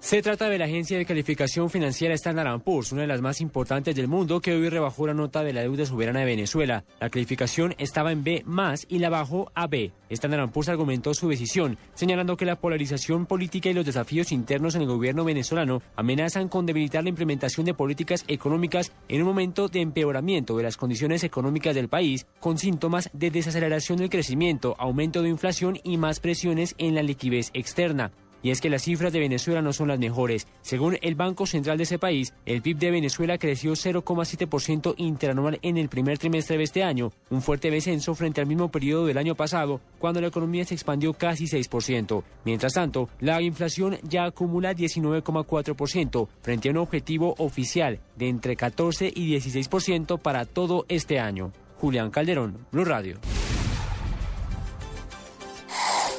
Se trata de la agencia de calificación financiera Standard Poor's, una de las más importantes del mundo, que hoy rebajó la nota de la deuda soberana de Venezuela. La calificación estaba en B más y la bajó a B. Standard Poor's argumentó su decisión, señalando que la polarización política y los desafíos internos en el gobierno venezolano amenazan con debilitar la implementación de políticas económicas en un momento de empeoramiento de las condiciones económicas del país, con síntomas de desaceleración del crecimiento, aumento de inflación y más presiones en la liquidez externa. Y es que las cifras de Venezuela no son las mejores. Según el Banco Central de ese país, el PIB de Venezuela creció 0,7% interanual en el primer trimestre de este año, un fuerte descenso frente al mismo periodo del año pasado, cuando la economía se expandió casi 6%. Mientras tanto, la inflación ya acumula 19,4% frente a un objetivo oficial de entre 14 y 16% para todo este año. Julián Calderón, Blue Radio.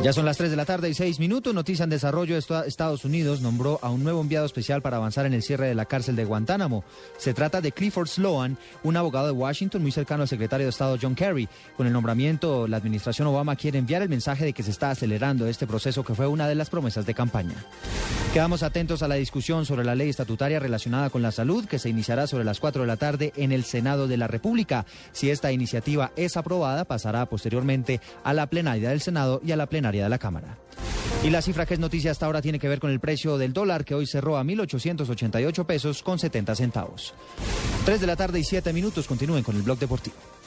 Ya son las 3 de la tarde y 6 minutos. Noticia en desarrollo. Estados Unidos nombró a un nuevo enviado especial para avanzar en el cierre de la cárcel de Guantánamo. Se trata de Clifford Sloan, un abogado de Washington muy cercano al secretario de Estado John Kerry. Con el nombramiento, la administración Obama quiere enviar el mensaje de que se está acelerando este proceso que fue una de las promesas de campaña. Quedamos atentos a la discusión sobre la ley estatutaria relacionada con la salud que se iniciará sobre las 4 de la tarde en el Senado de la República. Si esta iniciativa es aprobada, pasará posteriormente a la plenaria del Senado y a la plenaria de la Cámara. Y la cifra que es noticia hasta ahora tiene que ver con el precio del dólar que hoy cerró a 1.888 pesos con 70 centavos. 3 de la tarde y 7 minutos. Continúen con el blog deportivo.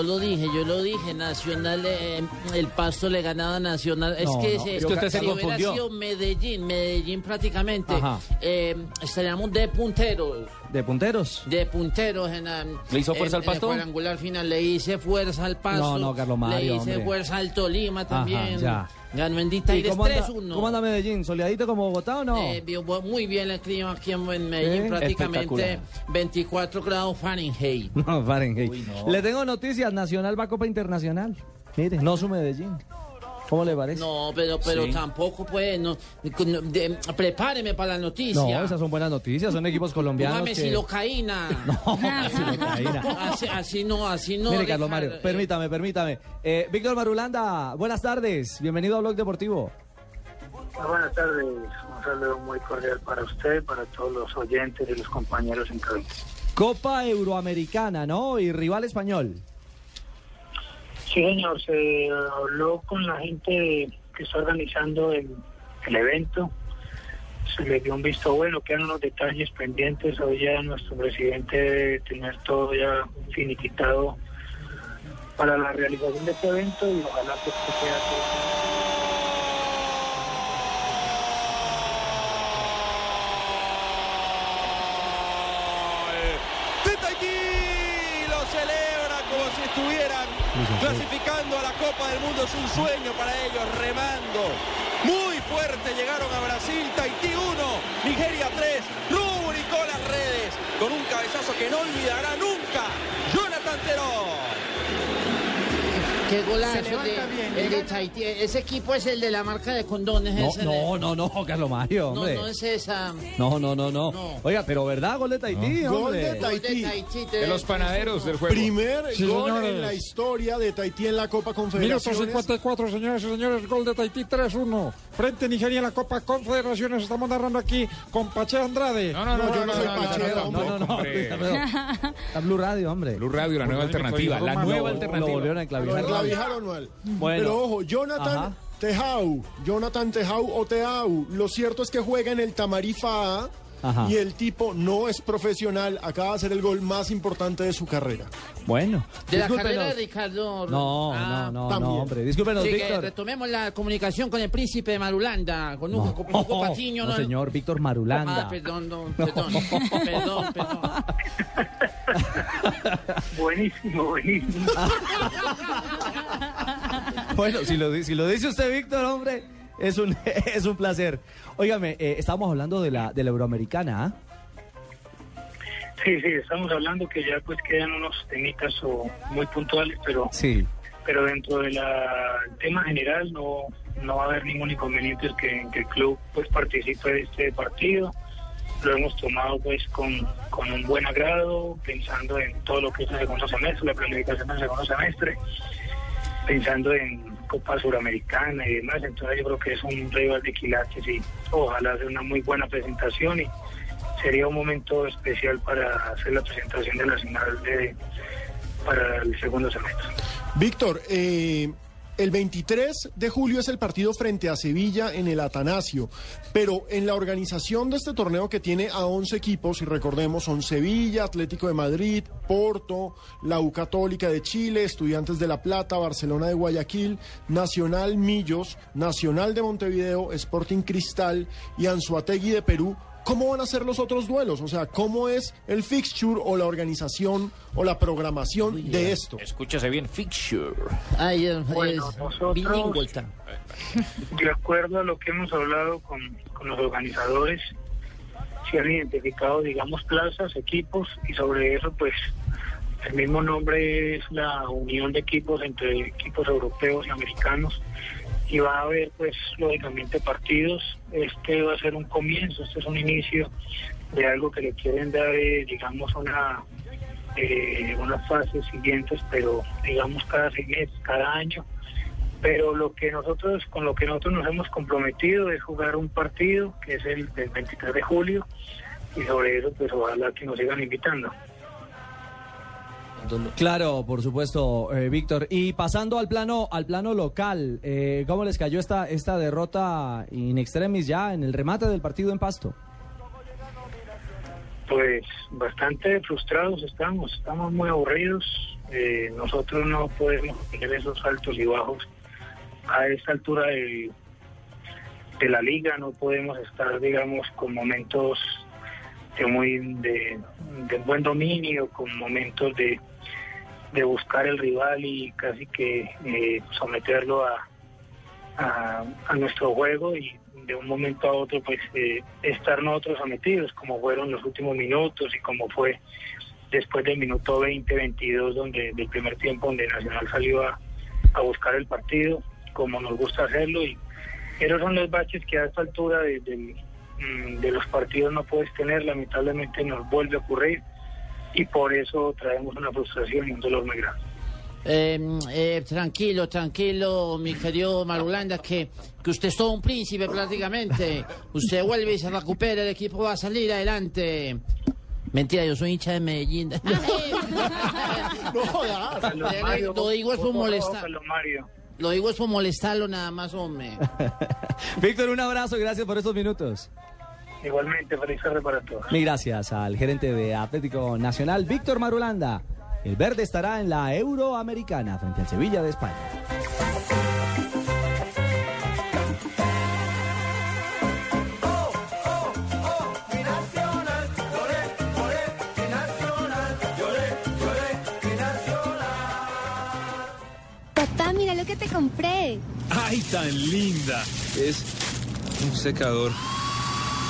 Yo lo dije, yo lo dije, Nacional, eh, el pasto le ganaba a Nacional. Es que, no, se- es que usted se si hubiera confundió. sido Medellín, Medellín prácticamente, eh, estaríamos de punteros. ¿De punteros? De punteros en la- ¿Le hizo fuerza en- al Pasto? En el cuadrangular final le hice fuerza al pasto. No, no, Carlos Mario, Le hice hombre. fuerza al Tolima también. ya. Ganó en ¿Y Ditaires cómo anda, 3-1. cómo anda Medellín? ¿Soleadito como Bogotá o no? Eh, muy bien el clima aquí en Medellín, ¿Eh? prácticamente Espectacular. 24 grados Fahrenheit. No, Fahrenheit. no. Le tengo noticias. Nacional va a Copa Internacional. Mire, no su Medellín. ¿Cómo le parece? No, pero, pero Sí. tampoco pues, no, no, de- prepáreme para la noticia. No, esas son buenas noticias. Son equipos colombianos. Póngame que- silocaína. silocaína. Así, así no, así no. Mire, Carlos. Mario, permítame, permítame. Eh, Víctor Marulanda, buenas tardes. Bienvenido a Blog Deportivo. Muy buenas tardes, un saludo muy cordial para usted, para todos los oyentes y los compañeros en cabina. Copa Euroamericana, ¿no? Y rival español. Sí, señor, se habló con la gente que está organizando el, evento, se le dio un visto bueno, quedan unos detalles pendientes, hoy ya nuestro presidente debe todo ya finiquitado para la realización de este evento y ojalá que esto sea todo. Tahití lo celebra como si estuvieran clasificando a la Copa del Mundo. Es un sueño para ellos, remando. Muy fuerte llegaron a Brasil. Tahití 1, Nigeria 3. Rubricó las redes con un cabezazo que no olvidará nunca. Jonathan Terón. Qué golazo de, bien, el de Tahití. Ese equipo es el de la marca de condones. No, ese no, no, no, Carlos Mario, No, hombre. no es esa. No, no, no, no. Oiga, pero ¿verdad? Gol de Tahití, Gol de Tahití. De los panaderos del juego. Primer Sí, gol señores. en la historia de Tahití en la Copa Minuto Confederaciones. 54, señores y señores, gol de Tahití 3-1. Frente a Nigeria en la Copa Confederaciones. Estamos narrando aquí con Pache Andrade. No, no, no, yo no soy Pachero, No, no, no. Está Blue Radio, hombre. Blue Radio, la nueva alternativa. La nueva Lo alternativa. volvieron a Lo enclavijaron mal. Bueno. Pero ojo, Jonathan. Tejau, Jonathan Tejau o Teau, lo cierto es que juega en el Tamarifa A Ajá. y el tipo no es profesional, acaba de hacer el gol más importante de su carrera. Bueno. De la carrera de Ricardo. No, Ah. no, no, no, hombre. Discúlpenos, Sí, que Víctor. retomemos la comunicación con el príncipe de Marulanda, con Hugo, con Hugo Patiño. no, señor, Víctor Marulanda. Ah, perdón, no, perdón, perdón, perdón. Buenísimo, buenísimo. Bueno, si lo, si lo dice usted, Víctor, hombre, es un, es un placer. Óigame, eh, estábamos hablando de la, de la Euroamericana, ¿ah? Sí, sí, estamos hablando que ya pues quedan unos temitas o muy puntuales, pero Sí. pero dentro del tema general no, no va a haber ningún inconveniente que el club pues participe de este partido. Lo hemos tomado pues con, con un buen agrado, pensando en todo lo que es el segundo semestre, la planificación del segundo semestre. Pensando en Copa Suramericana y demás, entonces yo creo que es un rival de quilates y ojalá sea una muy buena presentación y sería un momento especial para hacer la presentación de la final de, para el segundo semestre. Víctor, eh, el 23 de julio es el partido frente a Sevilla en el Atanasio, pero en la organización de este torneo que tiene a 11 equipos, y recordemos, son Sevilla, Atlético de Madrid, Porto, la U Católica de Chile, Estudiantes de La Plata, Barcelona de Guayaquil, Nacional Millos, Nacional de Montevideo, Sporting Cristal y Anzuategui de Perú. ¿Cómo van a ser los otros duelos? O sea, ¿cómo es el fixture o la organización o la programación de esto? Escúchase bien, fixture. Ay, es, Bueno, es nosotros-. De acuerdo a lo que hemos hablado con, con los organizadores, se han identificado, digamos, plazas, equipos, y sobre eso, pues, el mismo nombre es la unión de equipos entre equipos europeos y americanos, y va a haber, pues, lógicamente partidos. Este va a ser un comienzo, este es un inicio de algo que le quieren dar, eh, digamos, una eh, unas fases siguientes, pero digamos cada seis cada año pero lo que nosotros con lo que nosotros nos hemos comprometido es jugar un partido que es el del 23 de julio y sobre eso pues ojalá que nos sigan invitando Claro, por supuesto, eh, Víctor. Y pasando al plano, al plano local, eh, ¿cómo les cayó esta, esta derrota in extremis ya en el remate del partido en Pasto? pues bastante frustrados estamos estamos muy aburridos eh, nosotros no podemos tener esos altos y bajos a esta altura del- de la liga no podemos estar digamos con momentos de muy de, de buen dominio con momentos de de buscar el rival y casi que eh, someterlo a, a, nuestro juego y de un momento a otro pues eh, estar nosotros sometidos como fueron los últimos minutos y como fue después del minuto 20, 22 donde del primer tiempo donde Nacional salió a, a buscar el partido como nos gusta hacerlo. Y esos son los baches que a esta altura de, del- mm, de los partidos no puedes tener. Lamentablemente nos vuelve a ocurrir y por eso traemos una frustración y un dolor muy grande. Eh, eh, tranquilo, tranquilo, mi querido Marulanda, que, que usted es todo un príncipe prácticamente. Usted vuelve y se recupera, el equipo va a salir adelante. Mentira, yo soy hincha de Medellín. No jodas. Eh, Lo digo es por molestar. Lo digo es por molestarlo nada más, hombre. Víctor, un abrazo, gracias por estos minutos. Igualmente, feliz tarde para todos. Mil gracias al gerente de Atlético Nacional, Víctor Marulanda. El verde estará en la Euroamericana frente al Sevilla de España. Papá, mira lo que te compré. ¡Ay, tan linda! Es un secador.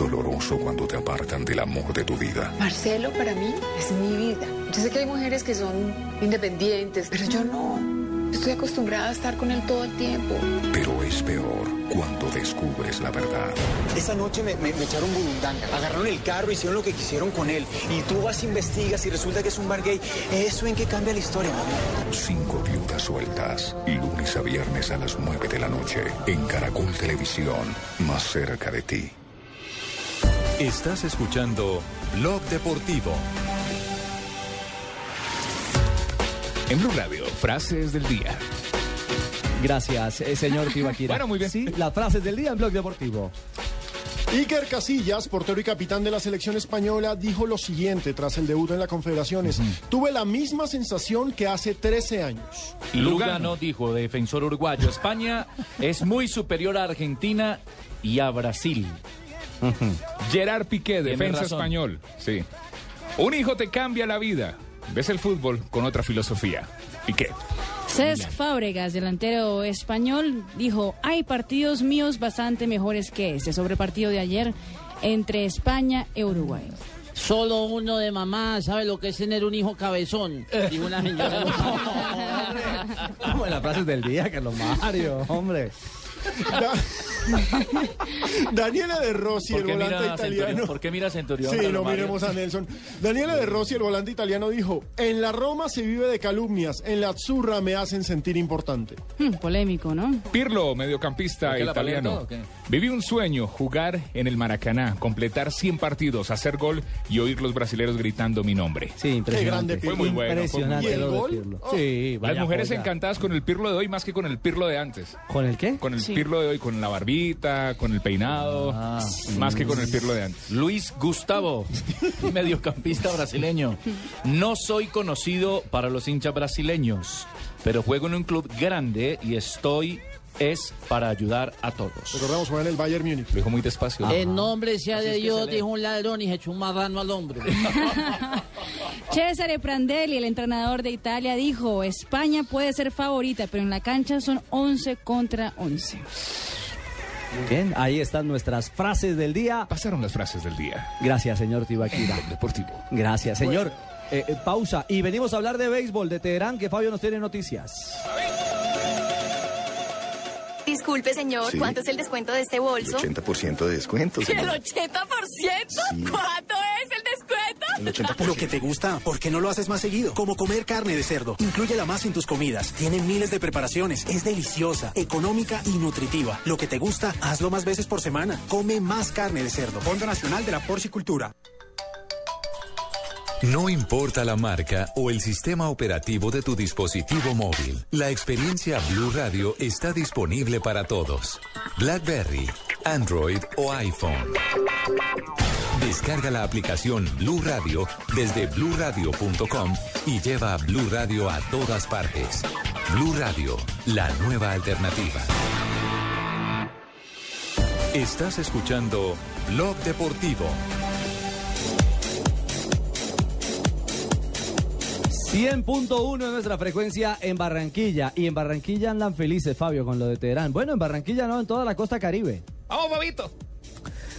Doloroso cuando te apartan del amor de tu vida. Marcelo para mí es mi vida. Yo sé que hay mujeres que son independientes, pero yo no. Estoy acostumbrada a estar con él todo el tiempo. Pero es peor cuando descubres la verdad. Esa noche me, me- me echaron burundanga. Agarraron el carro, hicieron lo que quisieron con él. Y tú vas, investigas y resulta que es un bar gay. ¿Eso en qué cambia la historia, mami? Cinco viudas sueltas. Lunes a viernes a las 9 de la noche. En Caracol Televisión. Más cerca de ti. Estás escuchando Blog Deportivo. En Blue Radio, frases del día. Gracias, eh, señor Tibaquira. Bueno, muy bien. Sí, las frases del día en Blog Deportivo. Iker Casillas, portero y capitán de la selección española, dijo lo siguiente tras el debut en la Confederaciones. Tuve la misma sensación que hace 13 años. Lugano dijo, defensor uruguayo, España es muy superior a Argentina y a Brasil. Gerard Piqué, defensa razón. español. Sí. Un hijo te cambia la vida. Ves el fútbol con otra filosofía. Piqué. Cesc Fábregas, delantero español, dijo, hay partidos míos bastante mejores que este. Sobre el partido de ayer, entre España e Uruguay. Solo uno de mamá sabe lo que es tener un hijo cabezón. Y una señora. Como en las frases del día, Carlos Mario, hombre. Daniela De Rossi, ¿Por el volante italiano. Centurión? ¿Por qué mira Centurión? Sí, no miremos a Nelson. Daniela De Rossi, el volante italiano, dijo: En la Roma se vive de calumnias, en la Azzurra me hacen sentir importante. Hmm, polémico, ¿no? Pirlo, mediocampista ¿Por qué la pelean italiano. Viví un sueño, jugar en el Maracaná, completar 100 partidos, hacer gol y oír los brasileros gritando mi nombre. Sí, impresionante. Fue muy bueno. fue muy Impresionante de Pirlo. Sí, Las mujeres joya. encantadas con el Pirlo de hoy más que con el Pirlo de antes. ¿Con el qué? Con el Sí. Pirlo de hoy, con la barbita, con el peinado, Ah. más que con el Pirlo de antes. Luis Gustavo, mediocampista brasileño. No soy conocido para los hinchas brasileños, pero juego en un club grande y estoy es para ayudar a todos. Recordamos jugar en el Bayern Múnich. Lo dijo muy despacio. En nombre sea de Dios, dijo un ladrón y se echó un marrano al hombro. Cesare Prandelli, el entrenador de Italia, dijo, España puede ser favorita, pero en la cancha son 11 contra 11. Bien, ahí están nuestras frases del día. Pasaron las frases del día. Gracias, señor Tibaquira. Deportivo. Gracias, señor. Eh, eh, pausa. Y venimos a hablar de béisbol de Teherán, que Fabio nos tiene noticias. Disculpe, señor, Sí. ¿cuánto es el descuento de este bolso? 80% de descuento. ¿El señor. 80%? ¿Cuánto es el descuento? El 80%. Lo que te gusta, ¿por qué no lo haces más seguido? Como comer carne de cerdo. Inclúyela más en tus comidas. Tiene miles de preparaciones. Es deliciosa, económica y nutritiva. Lo que te gusta, hazlo más veces por semana. Come más carne de cerdo. Fondo Nacional de la Porcicultura. No importa la marca o el sistema operativo de tu dispositivo móvil, la experiencia Blue Radio está disponible para todos. BlackBerry, Android o iPhone. Descarga la aplicación Blue Radio desde bluradio.com y lleva Blue Radio a todas partes. Blue Radio, la nueva alternativa. Estás escuchando Blog Deportivo. 100.1 es nuestra frecuencia en Barranquilla. Y en Barranquilla andan felices, Fabio, con lo de Teherán. Bueno, en Barranquilla no, en toda la costa caribe. ¡Vamos, Fabito!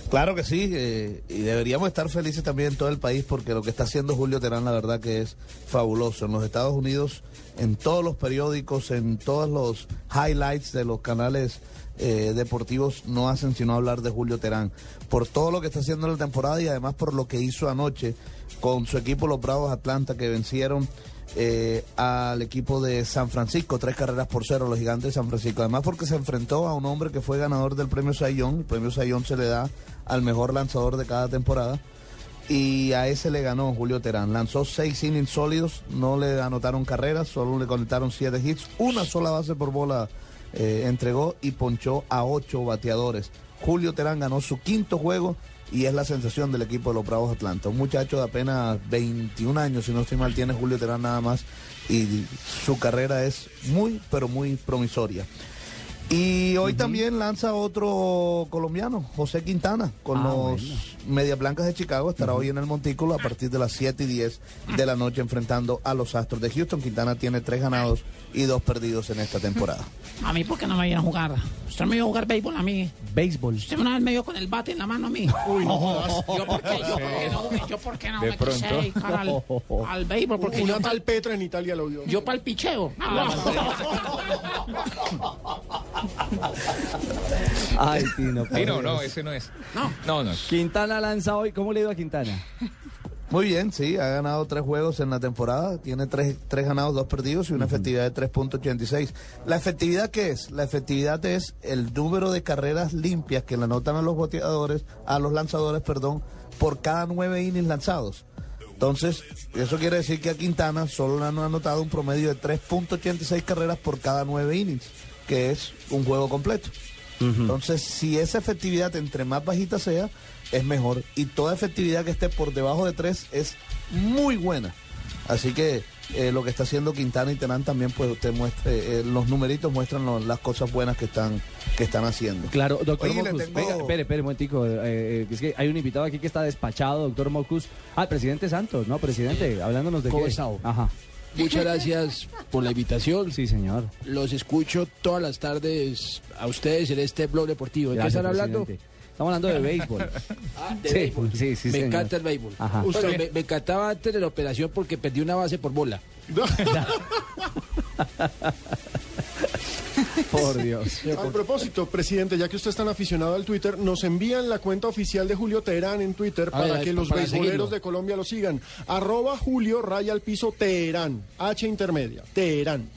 Claro que sí, eh, y deberíamos estar felices también en todo el país porque lo que está haciendo Julio Terán la verdad que es fabuloso. En los Estados Unidos, en todos los periódicos, en todos los highlights de los canales eh, deportivos no hacen sino hablar de Julio Terán. Por todo lo que está haciendo en la temporada y además por lo que hizo anoche con su equipo los Bravos Atlanta que vencieron eh, al equipo de San Francisco, tres carreras por cero, los gigantes de San Francisco. Además porque se enfrentó a un hombre que fue ganador del premio Sayón. El premio Sayón se le da al mejor lanzador de cada temporada. Y a ese le ganó Julio Terán. Lanzó seis innings sólidos, no le anotaron carreras, solo le conectaron siete hits, una sola base por bola eh, entregó y ponchó a ocho bateadores. Julio Terán ganó su quinto juego y es la sensación del equipo de los Bravos Atlanta. Un muchacho de apenas 21 años, si no estoy mal, tiene Julio Terán nada más y su carrera es muy, pero muy promisoria. Y hoy también lanza otro colombiano, José Quintana, con Ah, los bueno. Media Blancas de Chicago. Estará hoy en el Montículo a partir de las 7 y 10 de la noche enfrentando a los Astros de Houston. Quintana tiene tres ganados y dos perdidos en esta temporada. A mí, ¿por qué no me viene a jugar? Usted me iba a jugar béisbol a mí. Béisbol. Usted una vez me dio con el bate en la mano a mí. Uy, no. Yo, ¿por qué? Yo, ¿por qué no, yo, ¿por qué no De me quise pronto. dedicar al, al béisbol? Porque Una yo, tal Petra en Italia lo vio. yo para el picheo. Ay, Tino. Sí, no, ese no es. No. No, no. Quintana lanza hoy. ¿Cómo le ha ido a Quintana? Muy bien, sí, ha ganado tres juegos en la temporada, tiene tres, tres ganados, dos perdidos y una efectividad de 3.86. ¿La efectividad qué es? La efectividad es el número de carreras limpias que le anotan a los boteadores, a los lanzadores, perdón, por cada nueve innings lanzados. Entonces, eso quiere decir que a Quintana solo le han anotado un promedio de 3.86 carreras por cada nueve innings, que es un juego completo. Entonces, si esa efectividad entre más bajita sea, es mejor. Y toda efectividad que esté por debajo de 3 es muy buena. Así que eh, lo que está haciendo Quintana y Tenán también, pues usted muestre, eh, los numeritos muestran lo- las cosas buenas que están, que están haciendo. Claro, doctor Oye, Mocus. tengo- Venga, espere, espere un momentico. eh, es que hay un invitado aquí que está despachado, doctor Mocus. Ah, el presidente Santos, ¿no? Presidente, hablándonos de ¿Cómo qué. está? Ajá. Muchas gracias por la invitación. Sí, señor. Los escucho todas las tardes a ustedes en este blog deportivo. ¿De qué Gracias, están hablando? presidente. Estamos hablando de béisbol. Ah, de Sí, béisbol. sí, sí, Me señor. encanta el béisbol. Usted- me, me encantaba antes de la operación porque perdí una base por bola. Por Dios. A propósito, presidente, ya que usted es tan aficionado al Twitter, nos envían la cuenta oficial de Julio Teherán en Twitter A para ver, que los beisboleros de Colombia lo sigan. Arroba Julio raya al piso Teherán. H intermedia. Teherán.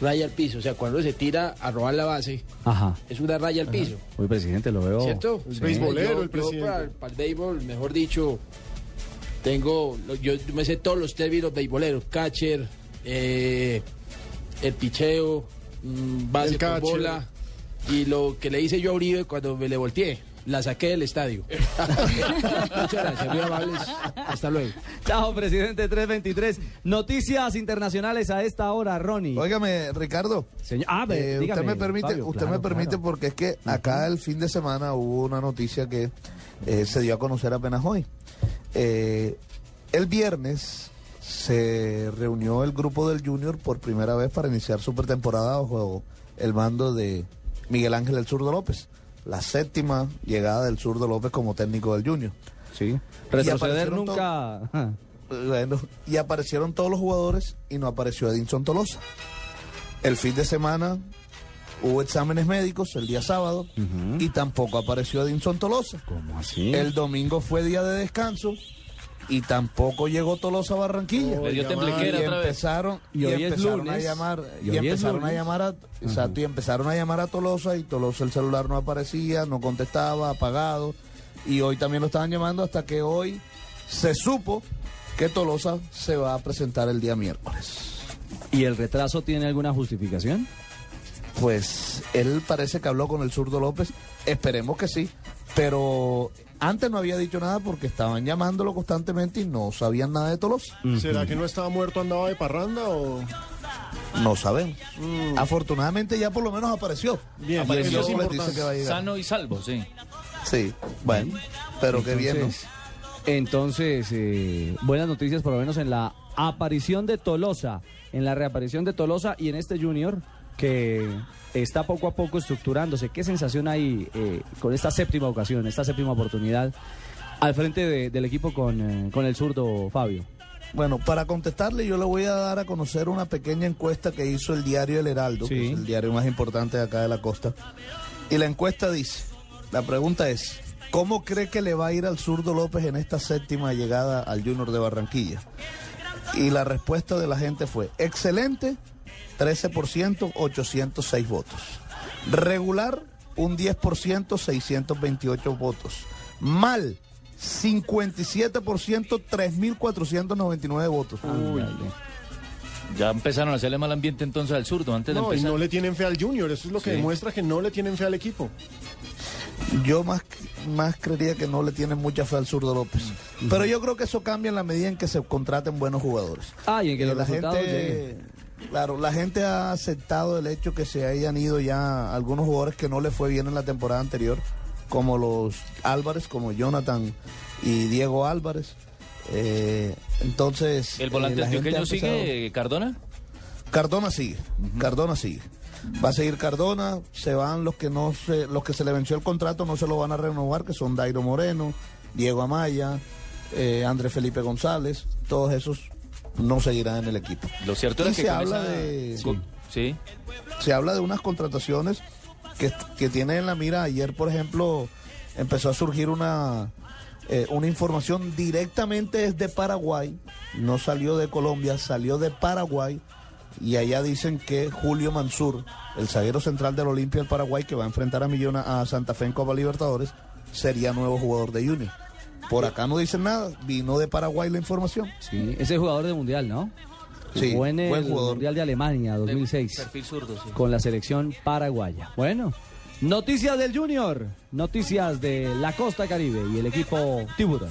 Raya al piso. O sea, cuando se tira a robar la base, Ajá. es una raya al piso. Uy, presidente, lo veo. ¿Cierto? Sí. Yo- yo Para, para el béisbol, mejor dicho, tengo, yo me sé todos los términos beisboleros, catcher, eh, el picheo, mm, base El por bola, y lo que le hice yo a Uribe cuando me le volteé, la saqué del estadio. Muchas gracias, muy amables. Hasta luego. Chao, presidente 323. Noticias internacionales a esta hora, Ronnie. Óigame, Ricardo. Señor, ah, ve, Eh, dígame, usted me permite, Fabio, usted claro, me permite claro. porque es que acá el fin de semana hubo una noticia que eh, se dio a conocer apenas hoy. Eh, el viernes se reunió el grupo del Junior por primera vez para iniciar su pretemporada bajo el mando de Miguel Ángel El Zurdo López, la séptima llegada del Zurdo López como técnico del Junior. Sí. Retroceder nunca. Ajá. bueno, y aparecieron todos los jugadores y no apareció Edinson Tolosa. El fin de semana hubo exámenes médicos el día sábado y tampoco apareció Edinson Tolosa. ¿Cómo así? El domingo fue día de descanso y tampoco llegó Tolosa a Barranquilla. Le dio y otra empezaron, Y y hoy es empezaron a llamar Y empezaron a llamar a exacto, y empezaron a llamar a Tolosa y Tolosa el celular no aparecía, no contestaba, apagado y hoy también lo estaban llamando hasta que hoy se supo que Tolosa se va a presentar el día miércoles. ¿Y el retraso tiene alguna justificación? Pues él parece que habló con el zurdo López, esperemos que sí, pero antes no había dicho nada porque estaban llamándolo constantemente y no sabían nada de Tolosa. ¿Será que no estaba muerto, andaba de parranda o...? No sabemos. Afortunadamente ya por lo menos apareció. Bien, apareció eso es López, importante. dice que va a llegar. Sano y salvo, sí. Sí, bueno, pero qué bien, Entonces, eh, buenas noticias por lo menos en la aparición de Tolosa, en la reaparición de Tolosa y en este Junior que está poco a poco estructurándose. ¿Qué sensación hay eh, con esta séptima ocasión, esta séptima oportunidad al frente de- del equipo con, eh, con el zurdo Fabio? Bueno, para contestarle yo le voy a dar a conocer una pequeña encuesta que hizo el diario El Heraldo, Sí. que es el diario más importante de acá de la costa. Y la encuesta dice, la pregunta es, ¿cómo cree que le va a ir al zurdo López en esta séptima llegada al Junior de Barranquilla? Y la respuesta de la gente fue, excelente, 13%, 806 votos. Regular, un 10%, 628 votos. Mal, 57%, 3.499 votos. Ya empezaron a hacerle mal ambiente entonces al zurdo antes de No, y empezar. no le tienen fe al Junior. Eso es lo que Sí. demuestra que no le tienen fe al equipo. Yo más, más creería que no le tienen mucha fe al zurdo López. Pero yo creo que eso cambia en la medida en que se contraten buenos jugadores. Ah, y en que Eh, los la resultados gente, claro, la gente ha aceptado el hecho que se hayan ido ya algunos jugadores que no le fue bien en la temporada anterior, como los Álvarez, como Jonathan y Diego Álvarez. Eh, entonces, ¿El eh, volante la gente antioqueño sigue Cardona? Cardona sigue, Cardona sigue. Va a seguir Cardona, se van los que no se, los que se le venció el contrato no se lo van a renovar, que son Dairo Moreno, Diego Amaya, eh, Andrés Felipe González, todos esos no seguirán en el equipo. Lo cierto Y es que se habla esa- de con- sí. se habla de unas contrataciones que, que tiene en la mira. Ayer, por ejemplo, empezó a surgir una, eh, una información directamente desde Paraguay. No salió de Colombia, salió de Paraguay. Y allá dicen que Julio Mansur, el zaguero central del Olimpia del Paraguay, que va a enfrentar a Millona a Santa Fe en Copa Libertadores, sería nuevo jugador de Junior. Por acá no dicen nada, vino de Paraguay la información. Sí, ese jugador de Mundial, ¿no? Sí, buen jugador. Mundial de Alemania 2006 Perfil zurdo, sí. con la selección paraguaya. Bueno, noticias del Junior, noticias de la Costa Caribe y el equipo Tiburón.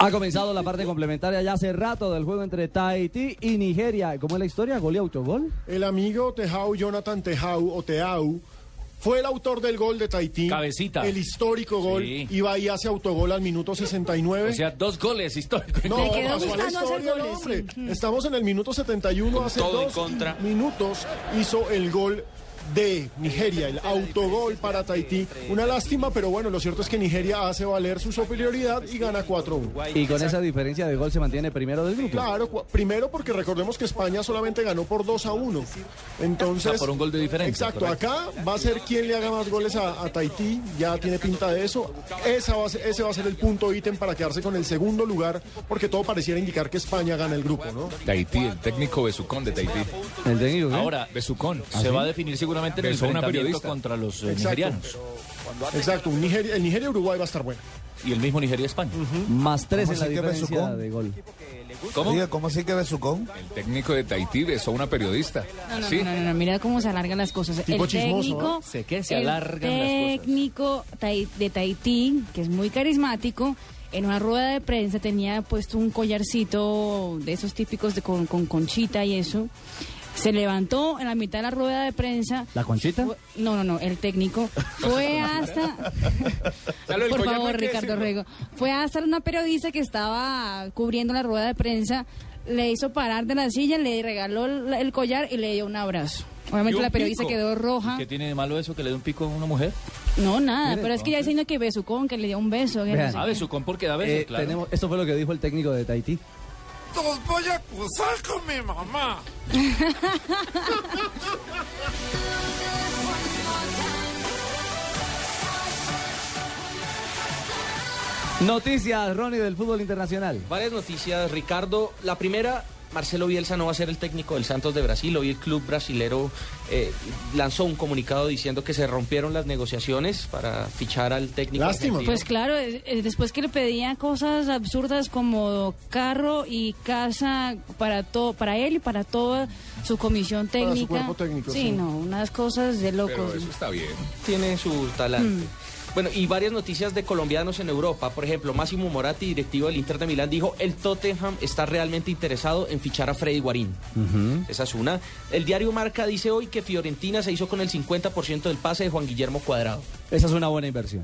Ha comenzado la parte complementaria ya hace rato del juego entre Tahití y Nigeria. ¿Cómo es la historia? ¿Gol y autogol? El amigo Tejau, Jonathan Tejau o Teau, fue el autor del gol de Tahití. Cabecita. El histórico gol. Sí. Y va y hace autogol al minuto 69. O sea, dos goles históricos. No, Le quedó pasó a la gustando hacer historia el goles, hombre. sí. Estamos en el minuto 71, hace todo en dos contra. minutos hizo el gol de Nigeria, el autogol para Tahití. Una lástima, pero bueno, lo cierto es que Nigeria hace valer su superioridad y gana 4-1. Y con esa diferencia de gol se mantiene primero del grupo. Claro, primero porque recordemos que España solamente ganó por 2 a 1. Entonces, O sea, por un gol de diferencia, Exacto, acá va a ser quien le haga más goles a, a Tahití, ya tiene pinta de eso. Esa va a ser- ese va a ser el punto ítem para quedarse con el segundo lugar, porque todo pareciera indicar que España gana el grupo, ¿no? Tahití, el técnico Besucón de Tahití. ¿El técnico qué? Ahora, Besucón. se va a definir seguramente en el Besó a una enfrentamiento periodista. contra los eh, Exacto. nigerianos. Exacto, un Nigeria, el Nigeria-Uruguay va a estar bueno. Y el mismo Nigeria-España. Más tres ¿Cómo en la así que diferencia de gol. ¿Cómo? Diga, ¿cómo así que Besucón? El técnico de Tahití besó a una periodista. No, no, Sí. no, no, no, mira cómo se alargan las cosas. Tipo el chismoso, técnico, Sé que se el alargan las cosas. técnico Tai- de Tahití, que es muy carismático, en una rueda de prensa tenía puesto un collarcito de esos típicos de con, con conchita y eso. Se levantó en la mitad de la rueda de prensa. ¿La conchita? Fue- no, no, no, el técnico. Fue hasta. Ya lo del Por favor, Ricardo. Rego. Fue hasta una periodista que estaba cubriendo la rueda de prensa. Le hizo parar de la silla, le regaló el, el collar y le dio un abrazo. ¿Y Obviamente la periodista pico? quedó roja. ¿Qué tiene de malo eso que le dé un pico a una mujer? No, nada, Mire, pero es que ya diciendo que besucón, que le dio un beso. que no sé Ah. Besucón porque da besos, Eh, claro. tenemos, esto fue lo que dijo el técnico de Tahití. Los voy a acusar con mi mamá. Noticias, Ronnie, del fútbol internacional. Varias noticias, Ricardo. La primera, Marcelo Bielsa no va a ser el técnico del Santos de Brasil. Hoy el club brasilero eh, lanzó un comunicado diciendo que se rompieron las negociaciones para fichar al técnico. Lástima. argentino. Pues claro, eh, eh, después que le pedía cosas absurdas como carro y casa para todo, para él y para toda su comisión Para su técnica. cuerpo técnico, sí, sí. no, unas cosas de locos. Pero eso está bien. tiene su talante. Mm. Bueno, y varias noticias de colombianos en Europa. Por ejemplo, Máximo Moratti, directivo del Inter de Milán, dijo el Tottenham está realmente interesado en fichar a Freddy Guarín. Esa es una. El diario Marca dice hoy que Fiorentina se hizo con el 50% del pase de Juan Guillermo Cuadrado. Esa es una buena inversión.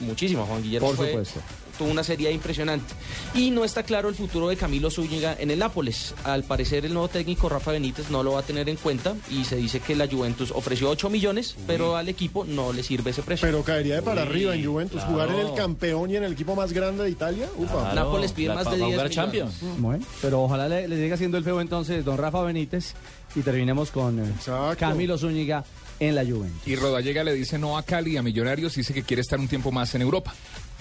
Muchísimo, Juan Guillermo. Por fue- supuesto. Tuvo una serie impresionante. Y no está claro el futuro de Camilo Zúñiga en el Nápoles. Al parecer, el nuevo técnico Rafa Benítez no lo va a tener en cuenta y se dice que la Juventus ofreció 8 millones, pero al equipo no le sirve ese precio. Pero caería de para Uy, arriba en Juventus. Jugar en el campeón y en el equipo más grande de Italia. Upa. Claro. Nápoles pide la- más de pa 10 jugar millones. Champions. Bueno, pero ojalá le, le siga siendo el feo entonces don Rafa Benítez y terminemos con eh, Camilo Zúñiga en la Juventus. Y Rodallega le dice no a Cali, a Millonarios, dice que quiere estar un tiempo más en Europa.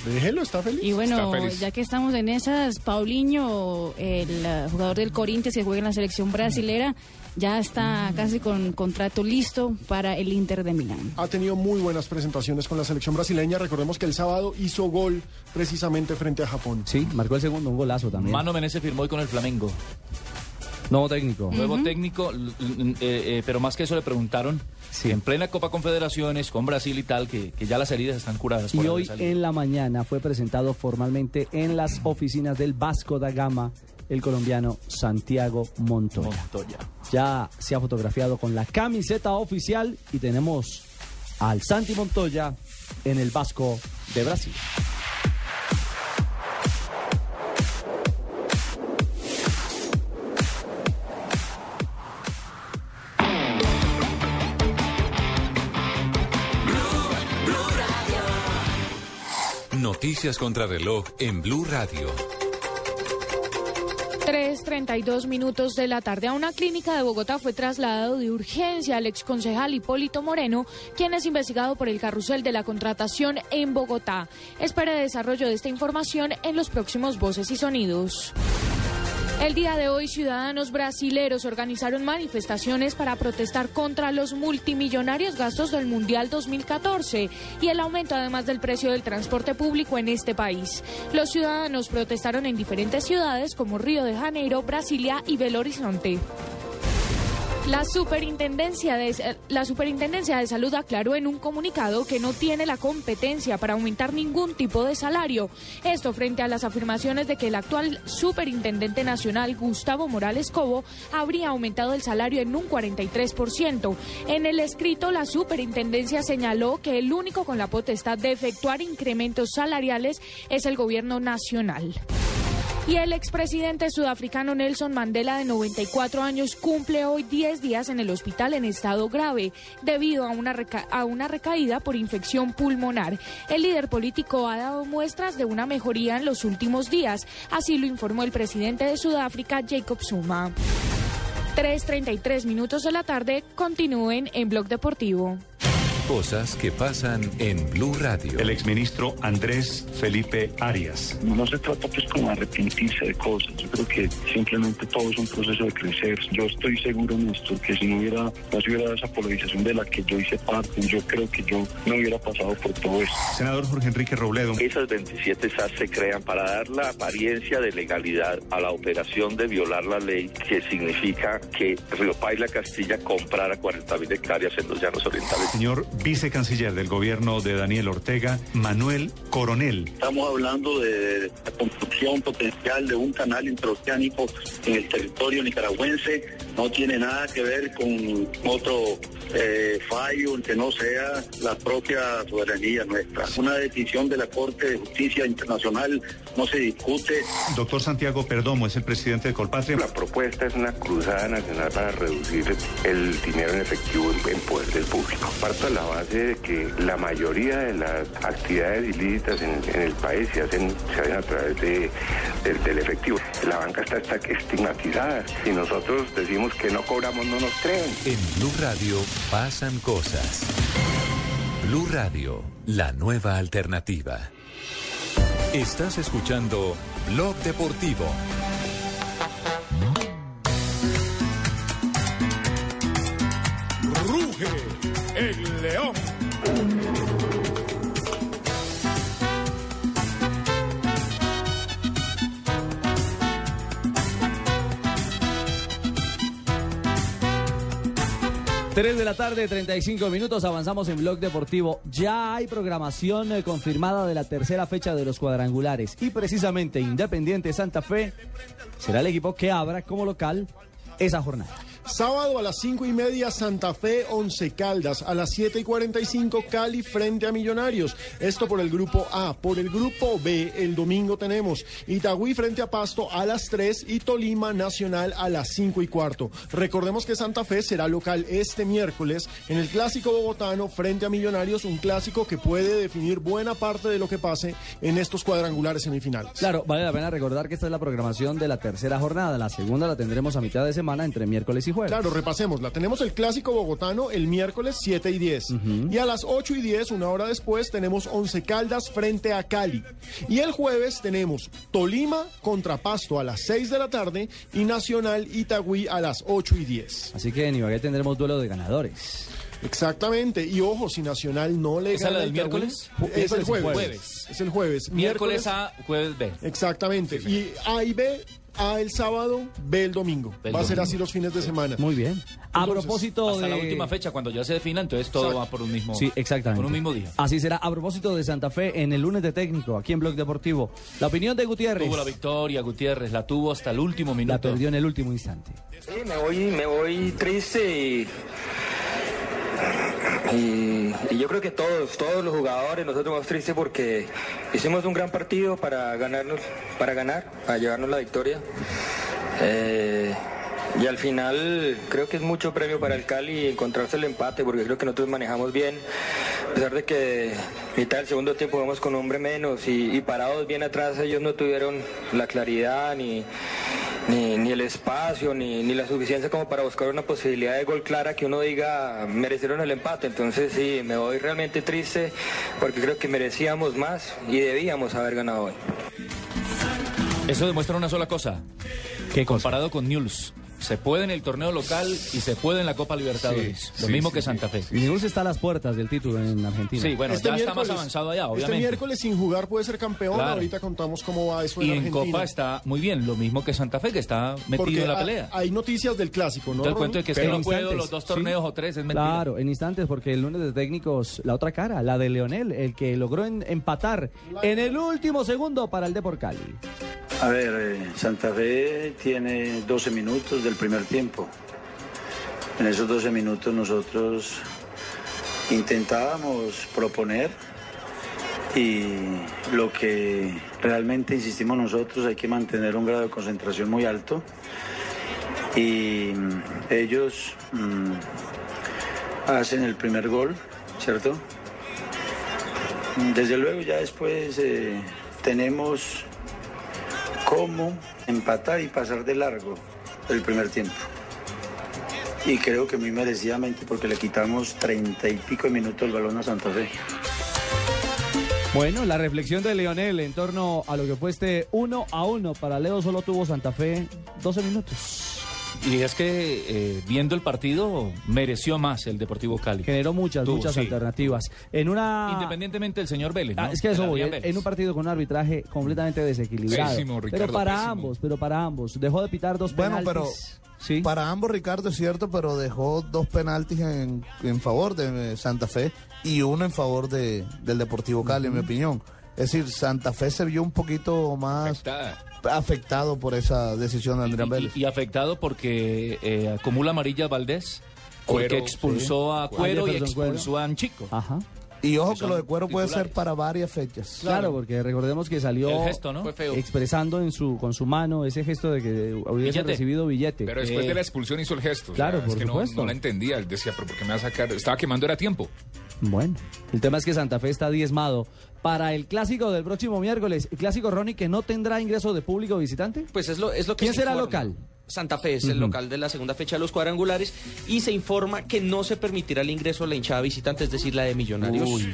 Déjelo, está feliz. Y bueno, feliz. ya que estamos en esas, Paulinho, el eh, jugador del Corinthians que juega en la selección brasilera, ya está casi con contrato listo para el Inter de Milán. Ha tenido muy buenas presentaciones con la selección brasileña. Recordemos que el sábado hizo gol precisamente frente a Japón. Sí, marcó el segundo, un golazo también. Mano Menezes firmó hoy con el Flamengo. Nuevo técnico. Nuevo técnico, eh, eh, pero más que eso le preguntaron que en plena Copa Confederaciones con Brasil y tal, que, que ya las heridas están curadas. Y hoy en la mañana fue presentado formalmente en las oficinas del Vasco da Gama el colombiano Santiago Montoya. Montoya. Ya se ha fotografiado con la camiseta oficial y tenemos al Santi Montoya en el Vasco de Brasil. Noticias contra reloj en Blue Radio. 3.32 minutos de la tarde a una clínica de Bogotá fue trasladado de urgencia al exconcejal Hipólito Moreno, quien es investigado por el carrusel de la contratación en Bogotá. Espera el desarrollo de esta información en los próximos Voces y Sonidos. El día de hoy, ciudadanos brasileros organizaron manifestaciones para protestar contra los multimillonarios gastos del Mundial 2014 y el aumento además del precio del transporte público en este país. Los ciudadanos protestaron en diferentes ciudades como Río de Janeiro, Brasilia y Belo Horizonte. La superintendencia, de, la superintendencia de Salud aclaró en un comunicado que no tiene la competencia para aumentar ningún tipo de salario. Esto frente a las afirmaciones de que el actual superintendente nacional, Gustavo Morales Cobo, habría aumentado el salario en un 43%. En el escrito, la superintendencia señaló que el único con la potestad de efectuar incrementos salariales es el gobierno nacional. Y el expresidente sudafricano Nelson Mandela, de 94 años, cumple hoy 10 días en el hospital en estado grave debido a una, a una recaída por infección pulmonar. El líder político ha dado muestras de una mejoría en los últimos días, así lo informó el presidente de Sudáfrica, Jacob Zuma. 3.33 minutos de la tarde, continúen en Blog Deportivo. Cosas que pasan en Blue Radio. El exministro Andrés Felipe Arias. No se trata pues como de arrepentirse de cosas. Yo creo que simplemente todo es un proceso de crecer. Yo estoy seguro en esto, que si no hubiera, no hubiera esa polarización de la que yo hice parte, yo creo que yo no hubiera pasado por todo esto. Senador Jorge Enrique Robledo. Esas 27 SAS se crean para dar la apariencia de legalidad a la operación de violar la ley, que significa que Río Paila Castilla comprara 40 mil hectáreas en los llanos orientales. Señor vicecanciller del gobierno de Daniel Ortega, Manuel Coronel. Estamos hablando de la construcción potencial de un canal interoceánico en el territorio nicaragüense. No tiene nada que ver con otro eh, fallo que no sea la propia soberanía nuestra. Una decisión de la Corte de Justicia Internacional no se discute. Doctor Santiago Perdomo es el presidente de Colpatria. La propuesta es una cruzada nacional para reducir el dinero en efectivo en, en poder del público. Parto de la base de que la mayoría de las actividades ilícitas en, en el país se hacen, se hacen a través de, del- del efectivo. La banca está, está estigmatizada y nosotros decimos que no cobramos, no nos creen. En Blue Radio pasan cosas. Blue Radio, la nueva alternativa. Estás escuchando Blog Deportivo. Ruge el león. Tres de la tarde, 35 minutos, avanzamos en Blog Deportivo. Ya hay programación eh, confirmada de la tercera fecha de los cuadrangulares y precisamente Independiente Santa Fe será el equipo que abra como local esa jornada. Sábado a las 5 y media Santa Fe 11 Caldas, a las 7 y 45 Cali frente a Millonarios. Esto por el grupo A. Por el grupo B el domingo tenemos Itagüí frente a Pasto a las 3 y Tolima Nacional a las 5 y cuarto. Recordemos que Santa Fe será local este miércoles en el clásico bogotano frente a Millonarios, un clásico que puede definir buena parte de lo que pase en estos cuadrangulares semifinales. Claro, vale la pena recordar que esta es la programación de la tercera jornada. La segunda la tendremos a mitad de semana entre miércoles y jueves. Claro, repasémosla. Tenemos el clásico bogotano el miércoles 7 y 10. Y a las 8 y 10, una hora después, tenemos Once Caldas frente a Cali. Y el jueves tenemos Tolima contra Pasto a las 6 de la tarde y Nacional Itagüí a las 8 y 10. Así que en Ibagué tendremos duelo de ganadores. Exactamente. Y ojo, si Nacional no le ¿Esa gana la del a Itagüí, miércoles? Es el Miércoles jueves. jueves. Es el jueves. Miércoles A, jueves B. Exactamente. Y A y B, A el sábado, B el domingo. El Va a ser domingo. así los fines de semana. Muy bien. A Entonces, propósito Hasta de... la última fecha, cuando ya se defina, entonces todo Exacto. va por un mismo, Sí, exactamente. por un mismo día. Así será. A propósito de Santa Fe, en el lunes de técnico, aquí en Blog Deportivo, la opinión de Gutiérrez. Tuvo la victoria, Gutiérrez, la tuvo hasta el último La minuto. perdió en el último instante. Sí, me voy, me voy triste y, y, y yo creo que todos, todos los jugadores, nosotros vamos tristes porque hicimos un gran partido para ganarnos, para ganar, para llevarnos la victoria. Eh, y al final creo que es mucho premio para el Cali encontrarse el empate porque creo que nosotros manejamos bien, a pesar de que mitad del segundo tiempo vamos con un hombre menos y parados bien atrás ellos no tuvieron la claridad ni, ni, ni el espacio, ni, ni la suficiencia como para buscar una posibilidad de gol clara que uno diga merecieron el empate. Entonces sí, me voy realmente triste porque creo que merecíamos más y debíamos haber ganado hoy. Eso demuestra una sola cosa. Que comparado con News, se puede en el torneo local y se puede en la Copa Libertadores. Sí, lo sí, mismo sí, que. Santa Fe. Y está a las puertas del título en Argentina. Sí, bueno, ya está más avanzado allá, Este obviamente. miércoles sin jugar puede ser campeón. Claro. Ahorita contamos cómo va eso Y en en Argentina. Copa está muy bien, lo mismo que Santa Fe, que está metido Porque en la pelea. hay noticias del clásico, ¿no? El cuento de que es que En no puedo instantes, los dos sí. torneos o tres es mentira. Claro, en instantes, porque el lunes de técnicos, la otra cara, la de Leonel, el que logró en- empatar en el último segundo para el Depor Cali. A ver, eh, Santa Fe tiene 12 minutos del primer tiempo. En esos 12 minutos nosotros intentábamos proponer y lo que realmente insistimos nosotros hay que mantener un grado de concentración muy alto y mm, ellos mm, hacen el primer gol, ¿cierto? Desde luego ya después eh, tenemos cómo empatar y pasar de largo el primer tiempo. Y creo que muy merecidamente porque le quitamos treinta y pico de minutos el balón a Santa Fe. Bueno, la reflexión de Leonel en torno a lo que fue este 1 a 1 para Leo solo tuvo Santa Fe 12 minutos. Y es que eh, viendo el partido mereció más el Deportivo Cali. Generó muchas, muchas sí. alternativas. En una Independientemente del señor Vélez. Ah, ¿no? es que eso voy, en, un partido con un arbitraje completamente desequilibrado. Pésimo, pero Ricardo, para pésimo. ambos, pero para ambos. Dejó de pitar dos Bueno, pero penaltis. para ambos Ricardo es cierto, pero dejó dos penaltis en, en favor de eh, Santa Fe y uno en favor de, del Deportivo Cali, en mi opinión. Es decir, Santa Fe se vio un poquito más afectado por esa decisión de Andrea Vélez. Y, y afectado porque eh, acumula amarilla Valdés, porque Cuero, expulsó sí. a Cuero y Cuero. expulsó a Anchico. Ajá. Y ojo Que lo de cuero puede titulares. ser para varias fechas. Claro, porque recordemos que salió El gesto, ¿no? Expresando en su con su mano ese gesto de que hubiese Billete. recibido billete. Pero después Eh, de la expulsión hizo el gesto. o Claro, sea, por es que no- supuesto. No, la entendía. Él decía, pero ¿por qué me va a sacar? Estaba quemando, era tiempo. Bueno, el tema es que Santa Fe está diezmado para el clásico del próximo miércoles. El clásico, Ronnie, que no tendrá ingreso de público visitante. Pues es lo, es lo que ¿Quién se será informa. local? Santa Fe es el local de la segunda fecha de los cuadrangulares y se informa que no se permitirá el ingreso a la hinchada visitante, es decir, la de Millonarios. Uy.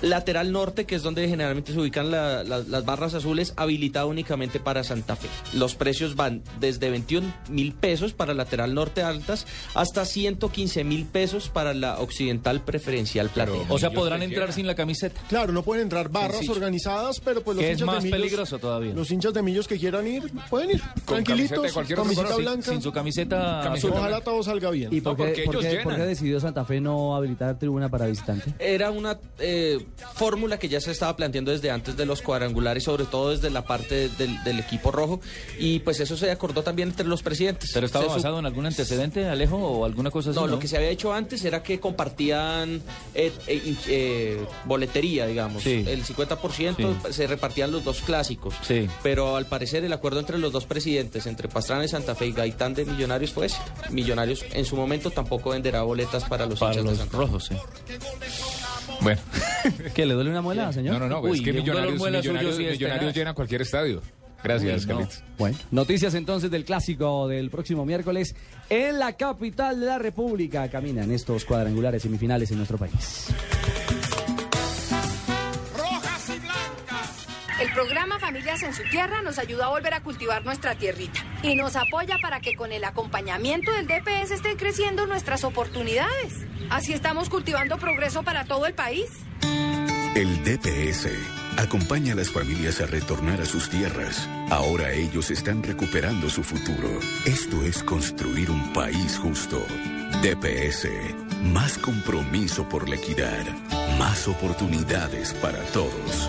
Lateral norte, que es donde generalmente se ubican la- la- las barras azules, habilitado únicamente para Santa Fe. Los precios van desde 21 mil pesos para lateral norte altas hasta 115 mil pesos para la occidental preferencial platea. O sea, podrán entrar sin la camiseta. Claro, no pueden entrar barras Sencillo. organizadas, pero pues los Que es hinchas más de millos, peligroso todavía. Los hinchas de millos que quieran ir, pueden ir. Con Tranquilitos, camiseta camiseta sin- blanca. sin su camiseta azul. Ojalá todo salga bien. ¿Y por, qué, por qué- por qué decidió Santa Fe no habilitar tribuna para visitante? Era una eh, fórmula que ya se estaba planteando desde antes de los cuadrangulares, sobre todo desde la parte del, del equipo rojo, y pues eso se acordó también entre los presidentes. ¿Pero estaba Se basado en algún antecedente, Alejo, o alguna cosa así? No, lo que se había hecho antes era que compartían eh, eh, in- eh, boletería, digamos. Sí. El 50% se repartían los dos clásicos. Sí. Pero al parecer el acuerdo entre los dos presidentes, entre Pastrana de Santa Fe y Gaitán de Millonarios fue ese. Millonarios en su momento tampoco venderá boletas para los Para hinchas de los Santa Fe. rojos, sí. Bueno. ¿Que le duele una muela, señor? No, no, no. Uy, es que Millonarios, millonarios, sí es millonarios tenaz. llenan cualquier estadio. Gracias, Uy, no. Carlitos. Bueno, noticias entonces del clásico del próximo miércoles en la capital de la República. Caminan estos cuadrangulares semifinales en nuestro país. El programa Familias en su Tierra nos ayuda a volver a cultivar nuestra tierrita y nos apoya para que con el acompañamiento del DPS estén creciendo nuestras oportunidades. Así estamos cultivando progreso para todo el país. El DPS acompaña a las familias a retornar a sus tierras. Ahora ellos están recuperando su futuro. Esto es construir un país justo. DPS, más compromiso por la equidad, más oportunidades para todos.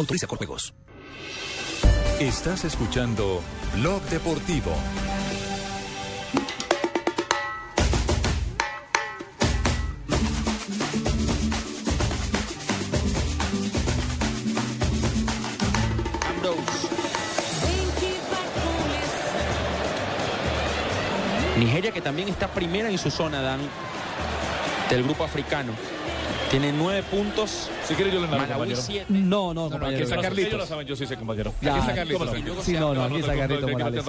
Autoriza con juegos. Estás escuchando Blog Deportivo. Nigeria que también está primera en su zona, Dan, del grupo africano. Tiene nueve puntos. Si quiere yo le narro, compañero. siete. No, no, No, no, aquí compañero. está. Carlitos. Ellos lo saben, yo sí sé, compañero. Ya, Aquí está Carlitos. ¿cómo no? Sí, no, no, aquí está Carlitos Morales.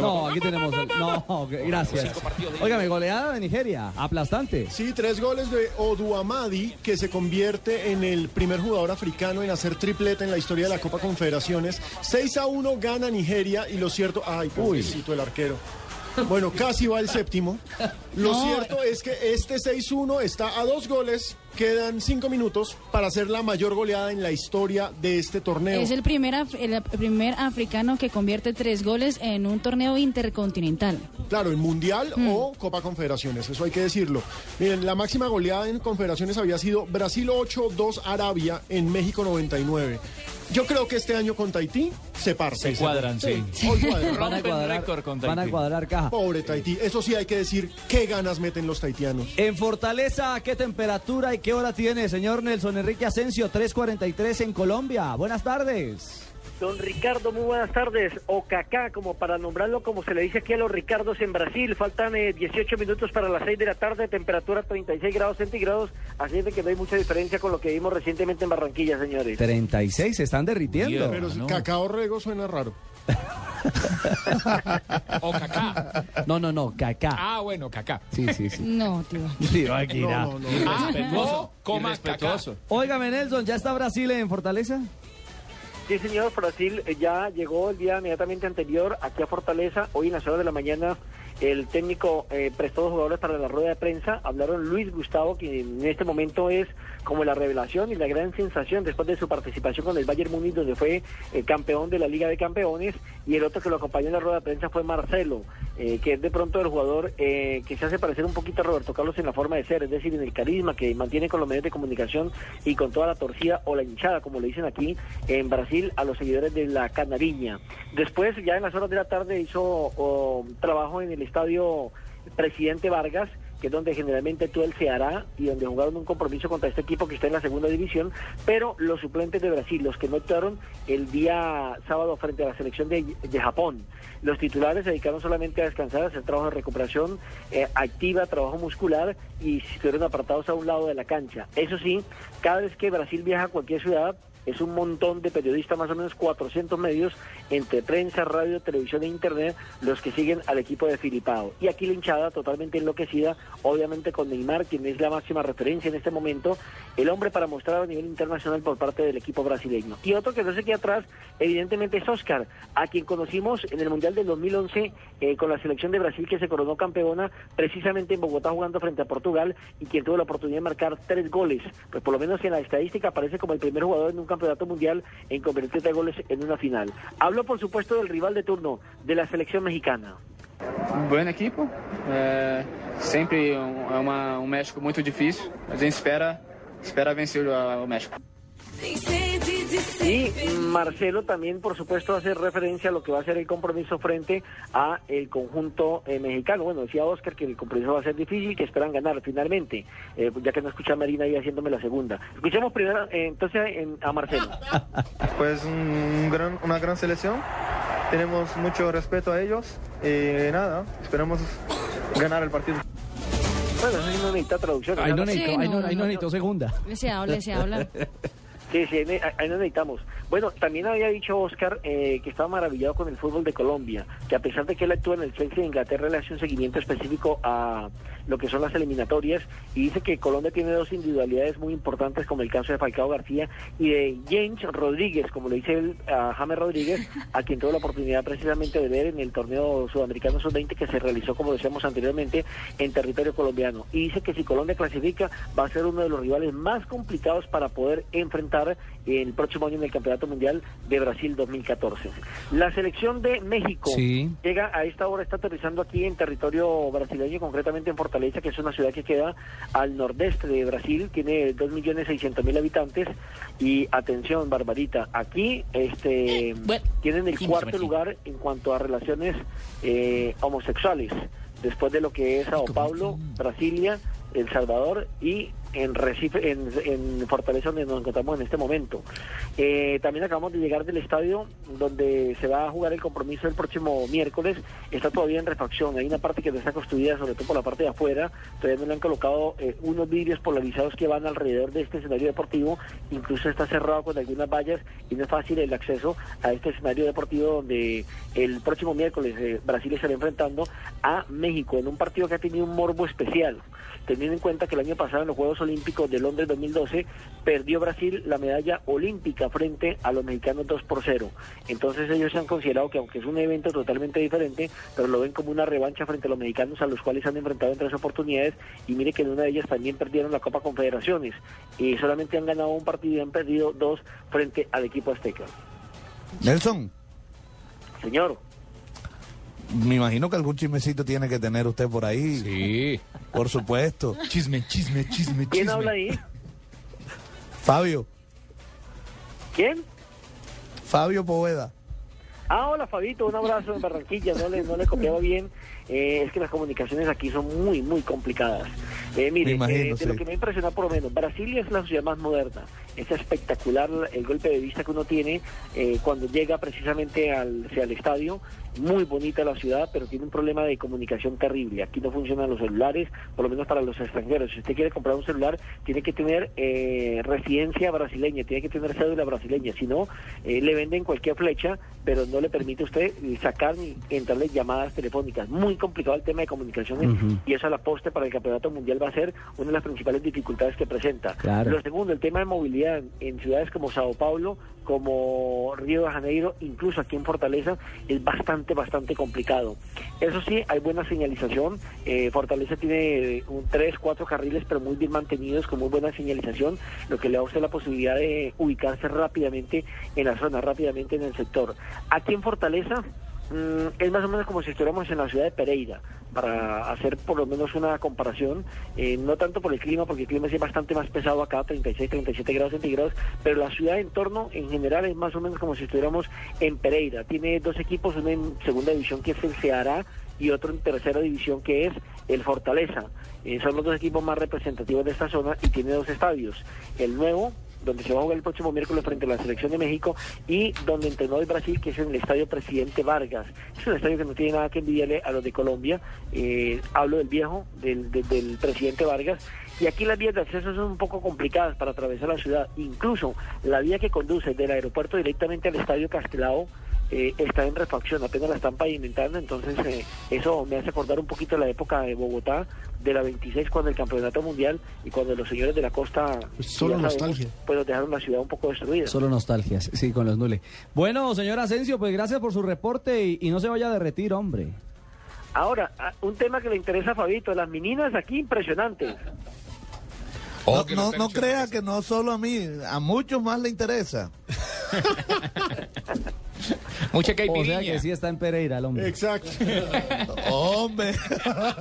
No, aquí tenemos. el- No, gracias. Óigame, goleada de Nigeria. Aplastante. Sí, tres goles de Oduamadi, que se convierte en el primer jugador africano en hacer tripleta en la historia de la Copa Confederaciones. 6 a 1 gana Nigeria y lo cierto. Ay, pobrecito el arquero. Bueno, casi va el séptimo. Lo No. cierto es que este 6-1 está a dos goles. Quedan cinco minutos para hacer la mayor goleada en la historia de este torneo. Es el primer, af- el primer africano que convierte tres goles en un torneo intercontinental. Claro, en Mundial o Copa Confederaciones, eso hay que decirlo. Miren, la máxima goleada en Confederaciones había sido Brasil 8-2 Arabia en México 99. Yo creo que este año con Tahití se parte. Se cuadran, sí. Hoy cuadran. Van a cuadrar, con van a cuadrar caja. Pobre Tahití. Eso sí hay que decir, qué ganas meten los tahitianos. En Fortaleza, ¿qué temperatura y qué hora tiene, señor Nelson Enrique Asensio? 3.43 en Colombia. Buenas tardes. Don Ricardo, muy buenas tardes. O Cacá, como para nombrarlo, como se le dice aquí a los Ricardos en Brasil. Faltan eh, 18 minutos para las 6 de la tarde, temperatura 36 grados centígrados. Así es de que no hay mucha diferencia con lo que vimos recientemente en Barranquilla, señores. 36, se están derritiendo. Pero Cacao Rego suena raro. O Kaká. No, no, no, Cacá. Ah, bueno, Kaká. Sí, sí, sí. No, tío. Tío, aquí No, no, no. Ah, Irrespetuoso. o coma. Irrespetuoso. Óigame, Nelson, ¿ya está Brasil en Fortaleza? Sí, señor, Brasil eh, ya llegó el día inmediatamente anterior aquí a Fortaleza. Hoy en las horas de la mañana el técnico eh, prestó dos jugadores para la rueda de prensa. Hablaron Luis Gustavo, que en este momento es como la revelación y la gran sensación después de su participación con el Bayern Múnich, donde fue eh, campeón de la Liga de Campeones. Y el otro que lo acompañó en la rueda de prensa fue Marcelo, eh, que es de pronto el jugador eh, que se hace parecer un poquito a Roberto Carlos en la forma de ser, es decir, en el carisma que mantiene con los medios de comunicación y con toda la torcida o la hinchada, como le dicen aquí en Brasil, a los seguidores de la Canariña. Después, ya en las horas de la tarde, hizo oh, trabajo en el estadio Presidente Vargas, que es donde generalmente él se hará y donde jugaron un compromiso contra este equipo que está en la segunda división, pero los suplentes de Brasil, los que no actuaron el día sábado frente a la selección de, de Japón, los titulares se dedicaron solamente a descansar, a hacer trabajo de recuperación eh, activa, trabajo muscular y estuvieron apartados a un lado de la cancha. Eso sí, cada vez que Brasil viaja a cualquier ciudad, es un montón de periodistas, más o menos 400 medios, entre prensa, radio, televisión e internet, los que siguen al equipo de Filipao. Y aquí la hinchada totalmente enloquecida, obviamente con Neymar, quien es la máxima referencia en este momento, el hombre para mostrar a nivel internacional por parte del equipo brasileño. Y otro que no se queda atrás, evidentemente es Oscar, a quien conocimos en el Mundial del 2011 eh, con la selección de Brasil que se coronó campeona precisamente en Bogotá jugando frente a Portugal y quien tuvo la oportunidad de marcar tres goles. Pues por lo menos en la estadística aparece como el primer jugador en un campeonato mundial en convertir tres goles en una final. Hablo por supuesto del rival de turno, de la selección mexicana. Bom equipo, é, sempre um, é uma, um México muito difícil. A gente espera, espera vencer o México. Y Marcelo también, por supuesto, hace referencia a lo que va a ser el compromiso frente a el conjunto eh, mexicano. Bueno, decía Oscar que el compromiso va a ser difícil, que esperan ganar finalmente, eh, ya que no escucha a Marina ahí haciéndome la segunda. Escuchemos primero eh, entonces en- a Marcelo. Pues un gran, una gran selección, tenemos mucho respeto a ellos y nada, esperamos ganar el partido. Bueno, eso sí no necesita traducción. Ahí no ¿no? necesito, ahí no, ahí no necesito segunda. Se habla, se habla. Sí, sí, ahí, ne- ahí no necesitamos. Bueno, también había dicho Oscar eh, que estaba maravillado con el fútbol de Colombia, que a pesar de que él actúa en el Chelsea de Inglaterra, le hace un seguimiento específico a lo que son las eliminatorias y dice que Colombia tiene dos individualidades muy importantes, como el caso de Falcao García y de James Rodríguez, como le dice él a James Rodríguez, a quien tuvo la oportunidad precisamente de ver en el torneo sudamericano sub-20 que se realizó, como decíamos anteriormente, en territorio colombiano. Y dice que si Colombia clasifica, va a ser uno de los rivales más complicados para poder enfrentar el próximo año en el Campeonato Mundial de Brasil 2014. La selección de México Sí. llega a esta hora, está aterrizando aquí en territorio brasileño, concretamente en Fortaleza, que es una ciudad que queda al nordeste de Brasil, tiene 2.600.000 habitantes y atención, Barbarita, aquí este tienen el cuarto lugar en cuanto a relaciones eh, homosexuales, después de lo que es Sao Paulo, Brasilia, El Salvador y en Recife, en, Fortaleza, donde nos encontramos en este momento. Eh, también acabamos de llegar del estadio donde se va a jugar el compromiso el próximo miércoles. Está todavía en refacción. Hay una parte que no está construida, sobre todo por la parte de afuera. Todavía no le han colocado eh, unos vidrios polarizados que van alrededor de este escenario deportivo. Incluso está cerrado con algunas vallas y no es fácil el acceso a este escenario deportivo donde el próximo miércoles eh, Brasil estará enfrentando a México en un partido que ha tenido un morbo especial teniendo en cuenta que el año pasado en los Juegos Olímpicos de Londres 2012 perdió Brasil la medalla olímpica frente a los mexicanos 2 por 0. Entonces ellos se han considerado que aunque es un evento totalmente diferente, pero lo ven como una revancha frente a los mexicanos a los cuales han enfrentado en tres oportunidades y mire que en una de ellas también perdieron la Copa Confederaciones y solamente han ganado un partido y han perdido dos frente al equipo azteca. Nelson. Señor. Me imagino que algún chismecito tiene que tener usted por ahí. Sí. Por supuesto. Chisme, chisme, chisme, ¿Quién habla ahí? Fabio. ¿Quién? Fabio Poveda. Ah, hola Fabito, un abrazo en Barranquilla, no le, no le copiaba bien, eh, es que las comunicaciones aquí son muy, muy complicadas. Eh, mire, imagino, eh, de sí. lo que me impresiona por lo menos, Brasilia es la ciudad más moderna, es espectacular el golpe de vista que uno tiene eh, cuando llega precisamente al, hacia el estadio, muy bonita la ciudad, pero tiene un problema de comunicación terrible, aquí no funcionan los celulares, por lo menos para los extranjeros, si usted quiere comprar un celular, tiene que tener eh, residencia brasileña, tiene que tener cédula brasileña, si no, eh, le venden cualquier flecha, pero no le permite a usted sacar ni entrarle llamadas telefónicas. Muy complicado el tema de comunicaciones Ujú. y eso a la poste para el campeonato mundial va a ser una de las principales dificultades que presenta. Claro. Lo segundo, el tema de movilidad en, ciudades como Sao Paulo, como Río de Janeiro, incluso aquí en Fortaleza, es bastante, bastante complicado. Eso sí, hay buena señalización. Eh, Fortaleza tiene eh, un tres, cuatro carriles, pero muy bien mantenidos, con muy buena señalización, lo que le da a usted la posibilidad de ubicarse rápidamente en la zona, rápidamente en el sector. Aquí en Fortaleza, es más o menos como si estuviéramos en la ciudad de Pereira, para hacer por lo menos una comparación, eh, no tanto por el clima, porque el clima es bastante más pesado acá, 36, 37 grados centígrados, pero la ciudad en torno en general es más o menos como si estuviéramos en Pereira. Tiene dos equipos, uno en segunda división que es el Ceará y otro en tercera división que es el Fortaleza. Eh, son los dos equipos más representativos de esta zona y tiene dos estadios. El nuevo, donde se va a jugar el próximo miércoles frente a la selección de México y donde entrenó el Brasil, que es en el estadio Presidente Vargas. Es un estadio que no tiene nada que envidiarle a los de Colombia. Eh, hablo del viejo, del, del- del Presidente Vargas. Y aquí las vías de acceso son un poco complicadas para atravesar la ciudad. Incluso la vía que conduce del aeropuerto directamente al estadio Castelao eh, está en refacción, apenas la están pavimentando, entonces eh, eso me hace acordar un poquito la época de Bogotá, de la 26, cuando el campeonato mundial y cuando los señores de la costa solo ya sabemos, nostalgia. pues nos dejaron la ciudad un poco destruida. Solo nostalgias, sí, con los nules. Bueno, señor Asensio, pues gracias por su reporte y, y no se vaya a derretir, hombre. Ahora, ah, un tema que le interesa a Fabito, las meninas aquí impresionantes. No, no, no crea que no solo a mí, a muchos más le interesa. Mucha O sea que sí está en Pereira el hombre. Exacto. Hombre.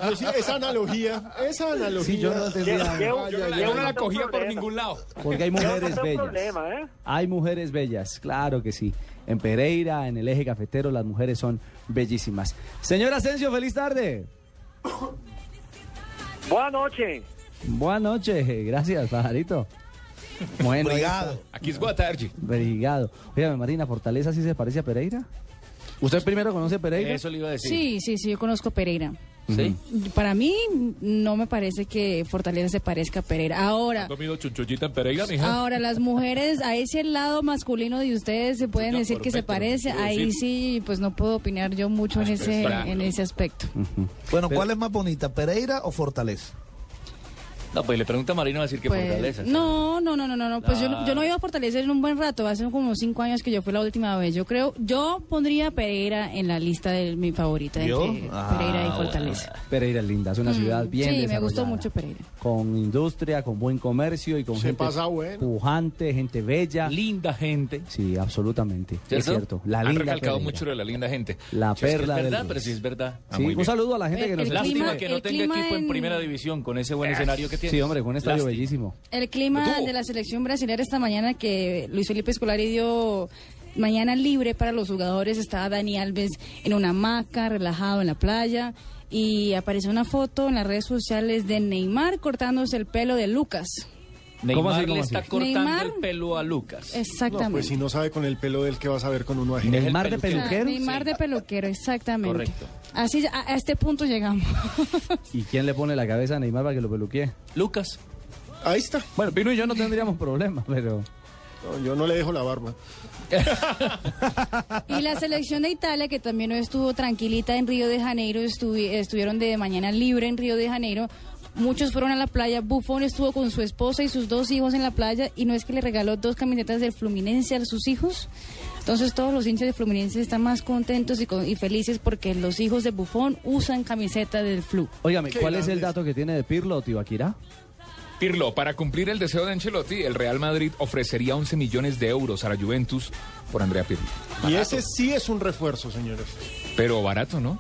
Yo sí, esa analogía, esa analogía. Sí, yo no entendía. Ay. no la cogía por ningún lado. Porque hay mujeres un bellas. problema, ¿eh? Hay mujeres bellas, claro que sí. En Pereira, en el eje cafetero, las mujeres son bellísimas. Señor Asensio, feliz tarde. Buenas noches. Buenas noches, gracias, pajarito. Bueno, Obrigado. Aquí es boa tarde. Obrigado. Oiga, Marina, ¿Fortaleza sí se parece a Pereira? ¿Usted primero conoce Pereira? Eso le iba a decir. Sí, sí, sí, yo conozco Pereira. ¿Sí? Para mí no me parece que Fortaleza se parezca a Pereira. Ahora, comido chunchullita en Pereira, mija? ahora las mujeres a ese lado masculino de ustedes se pueden decir que se perfecto, parece. quiero Ahí decir. sí, pues no puedo opinar yo mucho en ese claro. en ese aspecto. Bueno, ¿cuál es más bonita, Pereira o Fortaleza? No, pues le pregunta a Marino va a decir que Pues, Fortaleza. no, no, no, no, no, no. Pues yo, no- yo no Claro. iba a Fortaleza en un buen rato. Hace como cinco años que yo fui la última vez. Yo creo, yo pondría Pereira en la lista de mi favorita ¿Yo? entre Ah, Pereira y bueno. Fortaleza. Pereira es linda, es una Mm, ciudad bien Sí, me gustó mucho Pereira. Con industria, con buen comercio y con Se gente pasa bueno. pujante, gente bella. Linda gente. Sí, absolutamente. Es ¿Cierto? La Han linda recalcado Pereira. mucho de la linda gente. La es que perla es del verdad, pero sí es verdad. Ah, Sí, un saludo a la gente El- que nos Lástima que no tenga equipo en en- primera división con ese buen escenario que tiene. Sí, hombre, con un estadio Lástima. bellísimo. El clima de la selección brasileña esta mañana que Luis Felipe Scolari dio mañana libre para los jugadores. Estaba Dani Alves en una hamaca, relajado en la playa. Y apareció una foto en las redes sociales de Neymar cortándose el pelo de Lucas. Neymar ¿Cómo le así? está cortando Neymar- el pelo a Lucas. Exactamente. No, pues si no sabe con el pelo del que vas a ver con uno ajeno. Neymar de Ah, peluquero. Neymar de peluquero, exactamente. Correcto. Así a, a este punto llegamos. ¿Y quién le pone la cabeza a Neymar para que lo peluquee? Lucas. Ahí está. Bueno, Pino y yo no tendríamos problema, pero... No, yo no le dejo la barba. Y la selección de Italia, que también no estuvo tranquilita en Río de Janeiro, estuvi- estuvieron de mañana libre en Río de Janeiro. Muchos fueron a la playa. Buffon estuvo con su esposa y sus dos hijos en la playa. Y no es que le regaló dos camisetas del Fluminense a sus hijos. Entonces todos los hinchas de Fluminense están más contentos y, con- y felices porque los hijos de Buffon usan camiseta del Flu. Óigame, ¿cuál es el dato que tiene de Pirlo, Tibaquirá? Pirlo, para cumplir el deseo de Ancelotti, el Real Madrid ofrecería 11 millones de euros a la Juventus por Andrea Pirlo. Y ese sí es un refuerzo, señores. Pero barato, ¿no?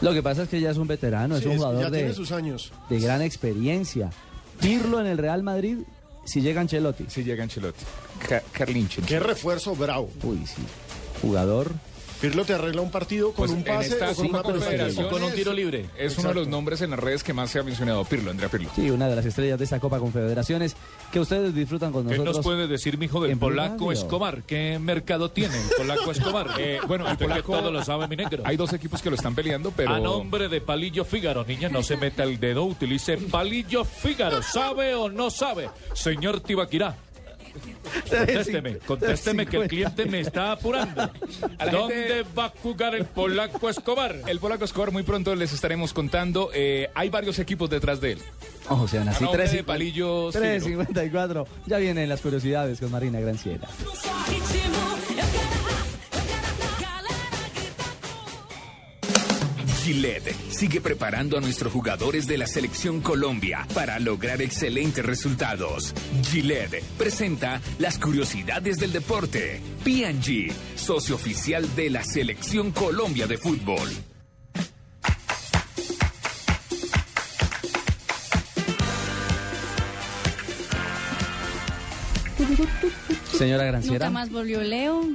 Lo que pasa es que ya es un veterano, es un jugador ya de, tiene sus años. de gran experiencia. Pirlo en el Real Madrid, si llega Ancelotti. Si llega Ancelotti. Ca-. Qué refuerzo bravo. Uy, sí. Jugador. Pirlo te arregla un partido con Pues un pase o con una Con un tiro libre. Es uno de los nombres en las redes que más se ha mencionado, Pirlo, Andrea Pirlo. Sí, una de las estrellas de esta Copa Confederaciones que ustedes disfrutan con ¿Qué nosotros. nos puede decir, mijo, del polaco Radio. Escobar? ¿Qué mercado tiene el polaco Escobar? Eh, bueno, el polaco- todo lo sabe, mi negro. Hay dos equipos que lo están peleando, pero... A nombre de Palillo Fígaro, niña, no se meta el dedo, utilice Palillo Fígaro. ¿Sabe o no sabe? Señor Tibaquirá. Contésteme, contésteme que el cliente me está apurando. ¿Dónde gente- va a jugar el polaco Escobar? El polaco Escobar muy pronto les estaremos contando. Eh, hay varios equipos detrás de él. Ojo, sean así. A nombre tres de cincu- Palillos 3.54. Ya vienen las curiosidades con Marina Granciera. Gillette sigue preparando a nuestros jugadores de la selección Colombia para lograr excelentes resultados. Gillette presenta las curiosidades del deporte. P&G, socio oficial de la selección Colombia de fútbol. Señora Nunca Granciera. más volvió Leo.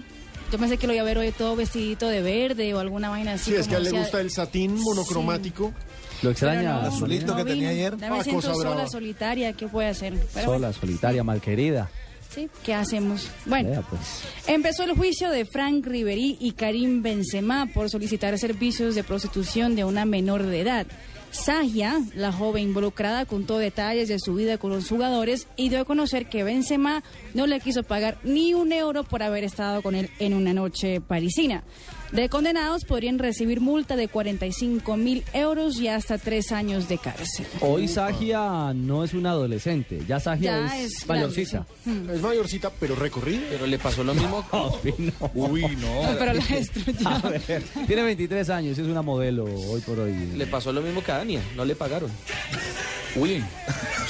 Yo pensé que lo iba a ver hoy todo vestidito de verde o alguna vaina así. Sí, es que a él le gusta el satín monocromático. Lo extraña. La azulito no que tenía ayer. Ya me Ah, siento cosa sola, brava. solitaria, ¿qué puede hacer? Pero Sola, solitaria, malquerida. sí, ¿qué hacemos? Bueno, Vea, pues. empezó el juicio de Frank Ribery y Karim Benzema por solicitar servicios de prostitución de una menor de edad. Sagia, la joven involucrada, contó detalles de su vida con los jugadores y dio a conocer que Benzema no le quiso pagar ni un euro por haber estado con él en una noche parisina. De condenados podrían recibir multa de 45 mil euros y hasta tres años de cárcel. Hoy Sagia no es una adolescente. Ya Sagia Ya es, es mayorcita. grande, Es mayorcita, pero recorrida. Pero le pasó lo mismo. Uy, no. Pero la destruyó. A ver, tiene 23 años, es una modelo hoy por hoy. Le pasó lo mismo que a Dania. No le pagaron. Uy.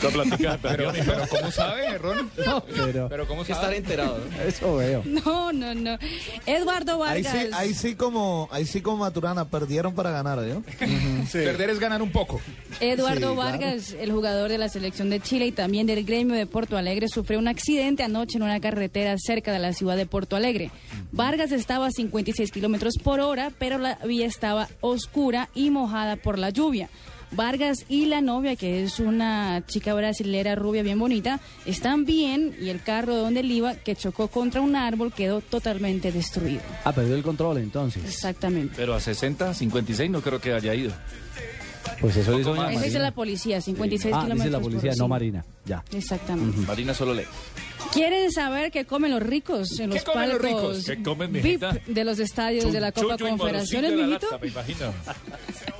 La plática Pero, pero ¿cómo sabe, Ron? No, pero Pero ¿cómo que estar sabe? enterado. ¿no? eso veo. No, no, no. Eduardo Ahí Vargas. sí, ahí sí como, ahí sí como Maturana, perdieron para ganar, ¿no? Perder es ganar un poco. Eduardo Sí, claro. Vargas, el jugador de la selección de Chile y también del gremio de Porto Alegre, sufrió un accidente anoche en una carretera cerca de la ciudad de Porto Alegre. Vargas estaba a 56 kilómetros por hora, pero la vía estaba oscura y mojada por la lluvia. Vargas y la novia, que es una chica brasilera rubia bien bonita, están bien y el carro donde él iba, que chocó contra un árbol, quedó totalmente destruido. Ah, perdió el control entonces. Exactamente. Pero a 60, 56 no creo que haya ido. Pues eso dice Eso dice Marina. la policía, 56 Ah, kilómetros dice la policía, no sí. Marina. Ya. Exactamente. Marina solo lee. ¿Quieren saber qué comen los ricos en ¿Qué los comen los ricos? ¿Qué comen, VIP mijita? de los estadios de la Copa Confederaciones, la mijito? lata, me imagino.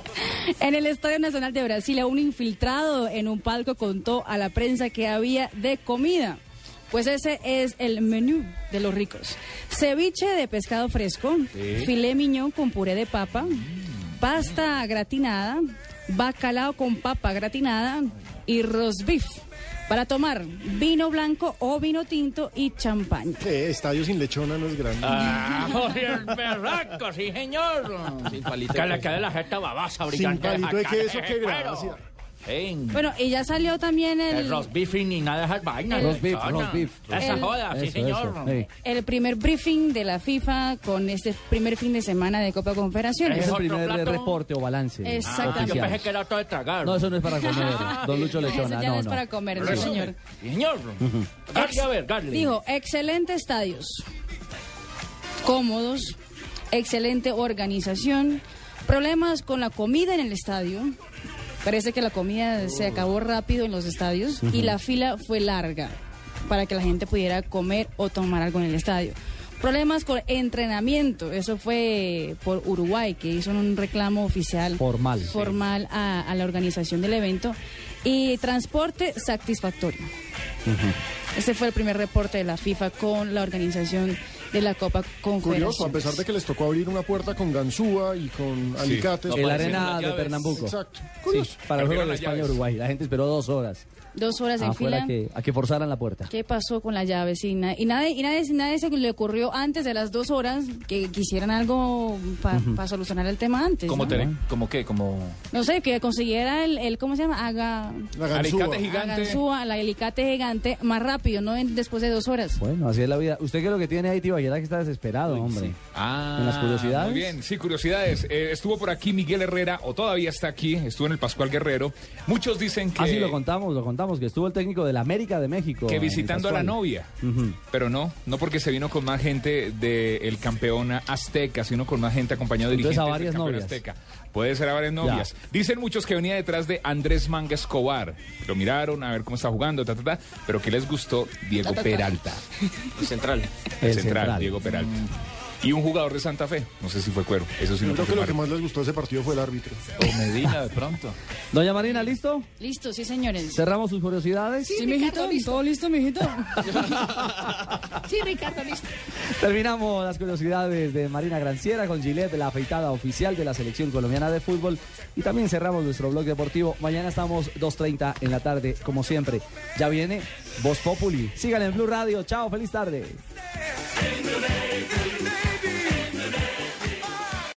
En el Estadio Nacional de Brasil, un infiltrado en un palco contó a la prensa que había de comida. Pues ese es el menú de los ricos. Ceviche de pescado fresco, Sí. filé miñón con puré de papa, pasta gratinada, bacalao con papa gratinada y roast beef. Para tomar vino blanco o vino tinto y champaña. ¿Qué? Estadio sin lechona no es grande. Ah, berraco, sí, señor. Sin palito Que le quede la jeta babasa, sin brillante. palito de queso, qué cuero. Bueno, y ya salió también el, El roast beef y nada de esas vainas. Roast beef, roast beef. Esa El- joda, sí, Eso, señor. eso, sí. el primer briefing de la FIFA con este primer fin de semana de Copa Confederaciones. Es el primer plato? reporte o balance. Exactamente. Ah, yo oficial. pensé que era todo de tragar. No, eso no es para comer, don Lucho Eso Lechona. ya no No, es no. para comer, no, señor. Señor. Garle, a ver, Garle. Dijo, excelente estadios, cómodos, excelente organización, problemas con la comida en el estadio. Parece que la comida se acabó rápido en los estadios y la fila fue larga para que la gente pudiera comer o tomar algo en el estadio. Problemas con entrenamiento, eso fue por Uruguay, que hizo un reclamo oficial Formal. formal a, a la organización del evento. Y transporte satisfactorio. Ese fue el primer reporte de la FIFA con la organización de la Copa Curioso, a pesar de que les tocó abrir una puerta con ganzúa y con alicates. El para- arena de Pernambuco. Exacto. Sí, para el juego de. España-Uruguay. La gente esperó dos horas. Dos horas en afuera fila. que, a que forzaran la puerta. ¿Qué pasó con la llave? Sí, na- y nadie, y nadie, nadie se le ocurrió antes de las dos horas que quisieran algo para Ujú. solucionar el tema antes. ¿Cómo, ¿no? te, ¿Cómo qué? Como... No sé, que consiguiera el, el ¿cómo se llama? Haga... La Alicate gigante. La alicate gigante más rápido, no en- después de dos horas. Bueno, así es la vida. ¿Usted qué es lo que tiene ahí, Tibaquera, que está desesperado, hombre? Ah, ¿En las curiosidades? Muy bien, sí, curiosidades. Eh, estuvo por aquí Miguel Herrera, o todavía está aquí, estuvo en el Pascual Guerrero. Muchos dicen que, Ah, sí, lo contamos, lo contamos, que estuvo el técnico de la América de México. que visitando a la novia. Pero no, no porque se vino con más gente del campeón azteca, sino con más gente acompañado de dirigentes a varias del campeón novias. azteca. Puede ser a varias novias. Dicen muchos que venía detrás de Andrés Manga Escobar. Lo miraron a ver cómo está jugando, ta, ta, ta, pero que les gustó Diego Ta, ta, ta. Peralta. El central. El, El central, central. Diego Peralta. Y un jugador de Santa Fe, no sé si fue Cuero, eso sí no Creo que lo que más les gustó de ese partido fue el árbitro. O Medina, de pronto. Doña Marina, ¿listo? Listo, sí, señores. ¿Cerramos sus curiosidades? Sí, mijito, todo listo, mijito. Sí, Ricardo, listo. Terminamos las curiosidades de Marina Granciera con Gillette, la afeitada oficial de la selección colombiana de fútbol. Y también cerramos nuestro blog deportivo. Mañana estamos 2.30 en la tarde, como siempre. Ya viene Voz Populi. Síganle en Blue Radio. Chao, feliz tarde.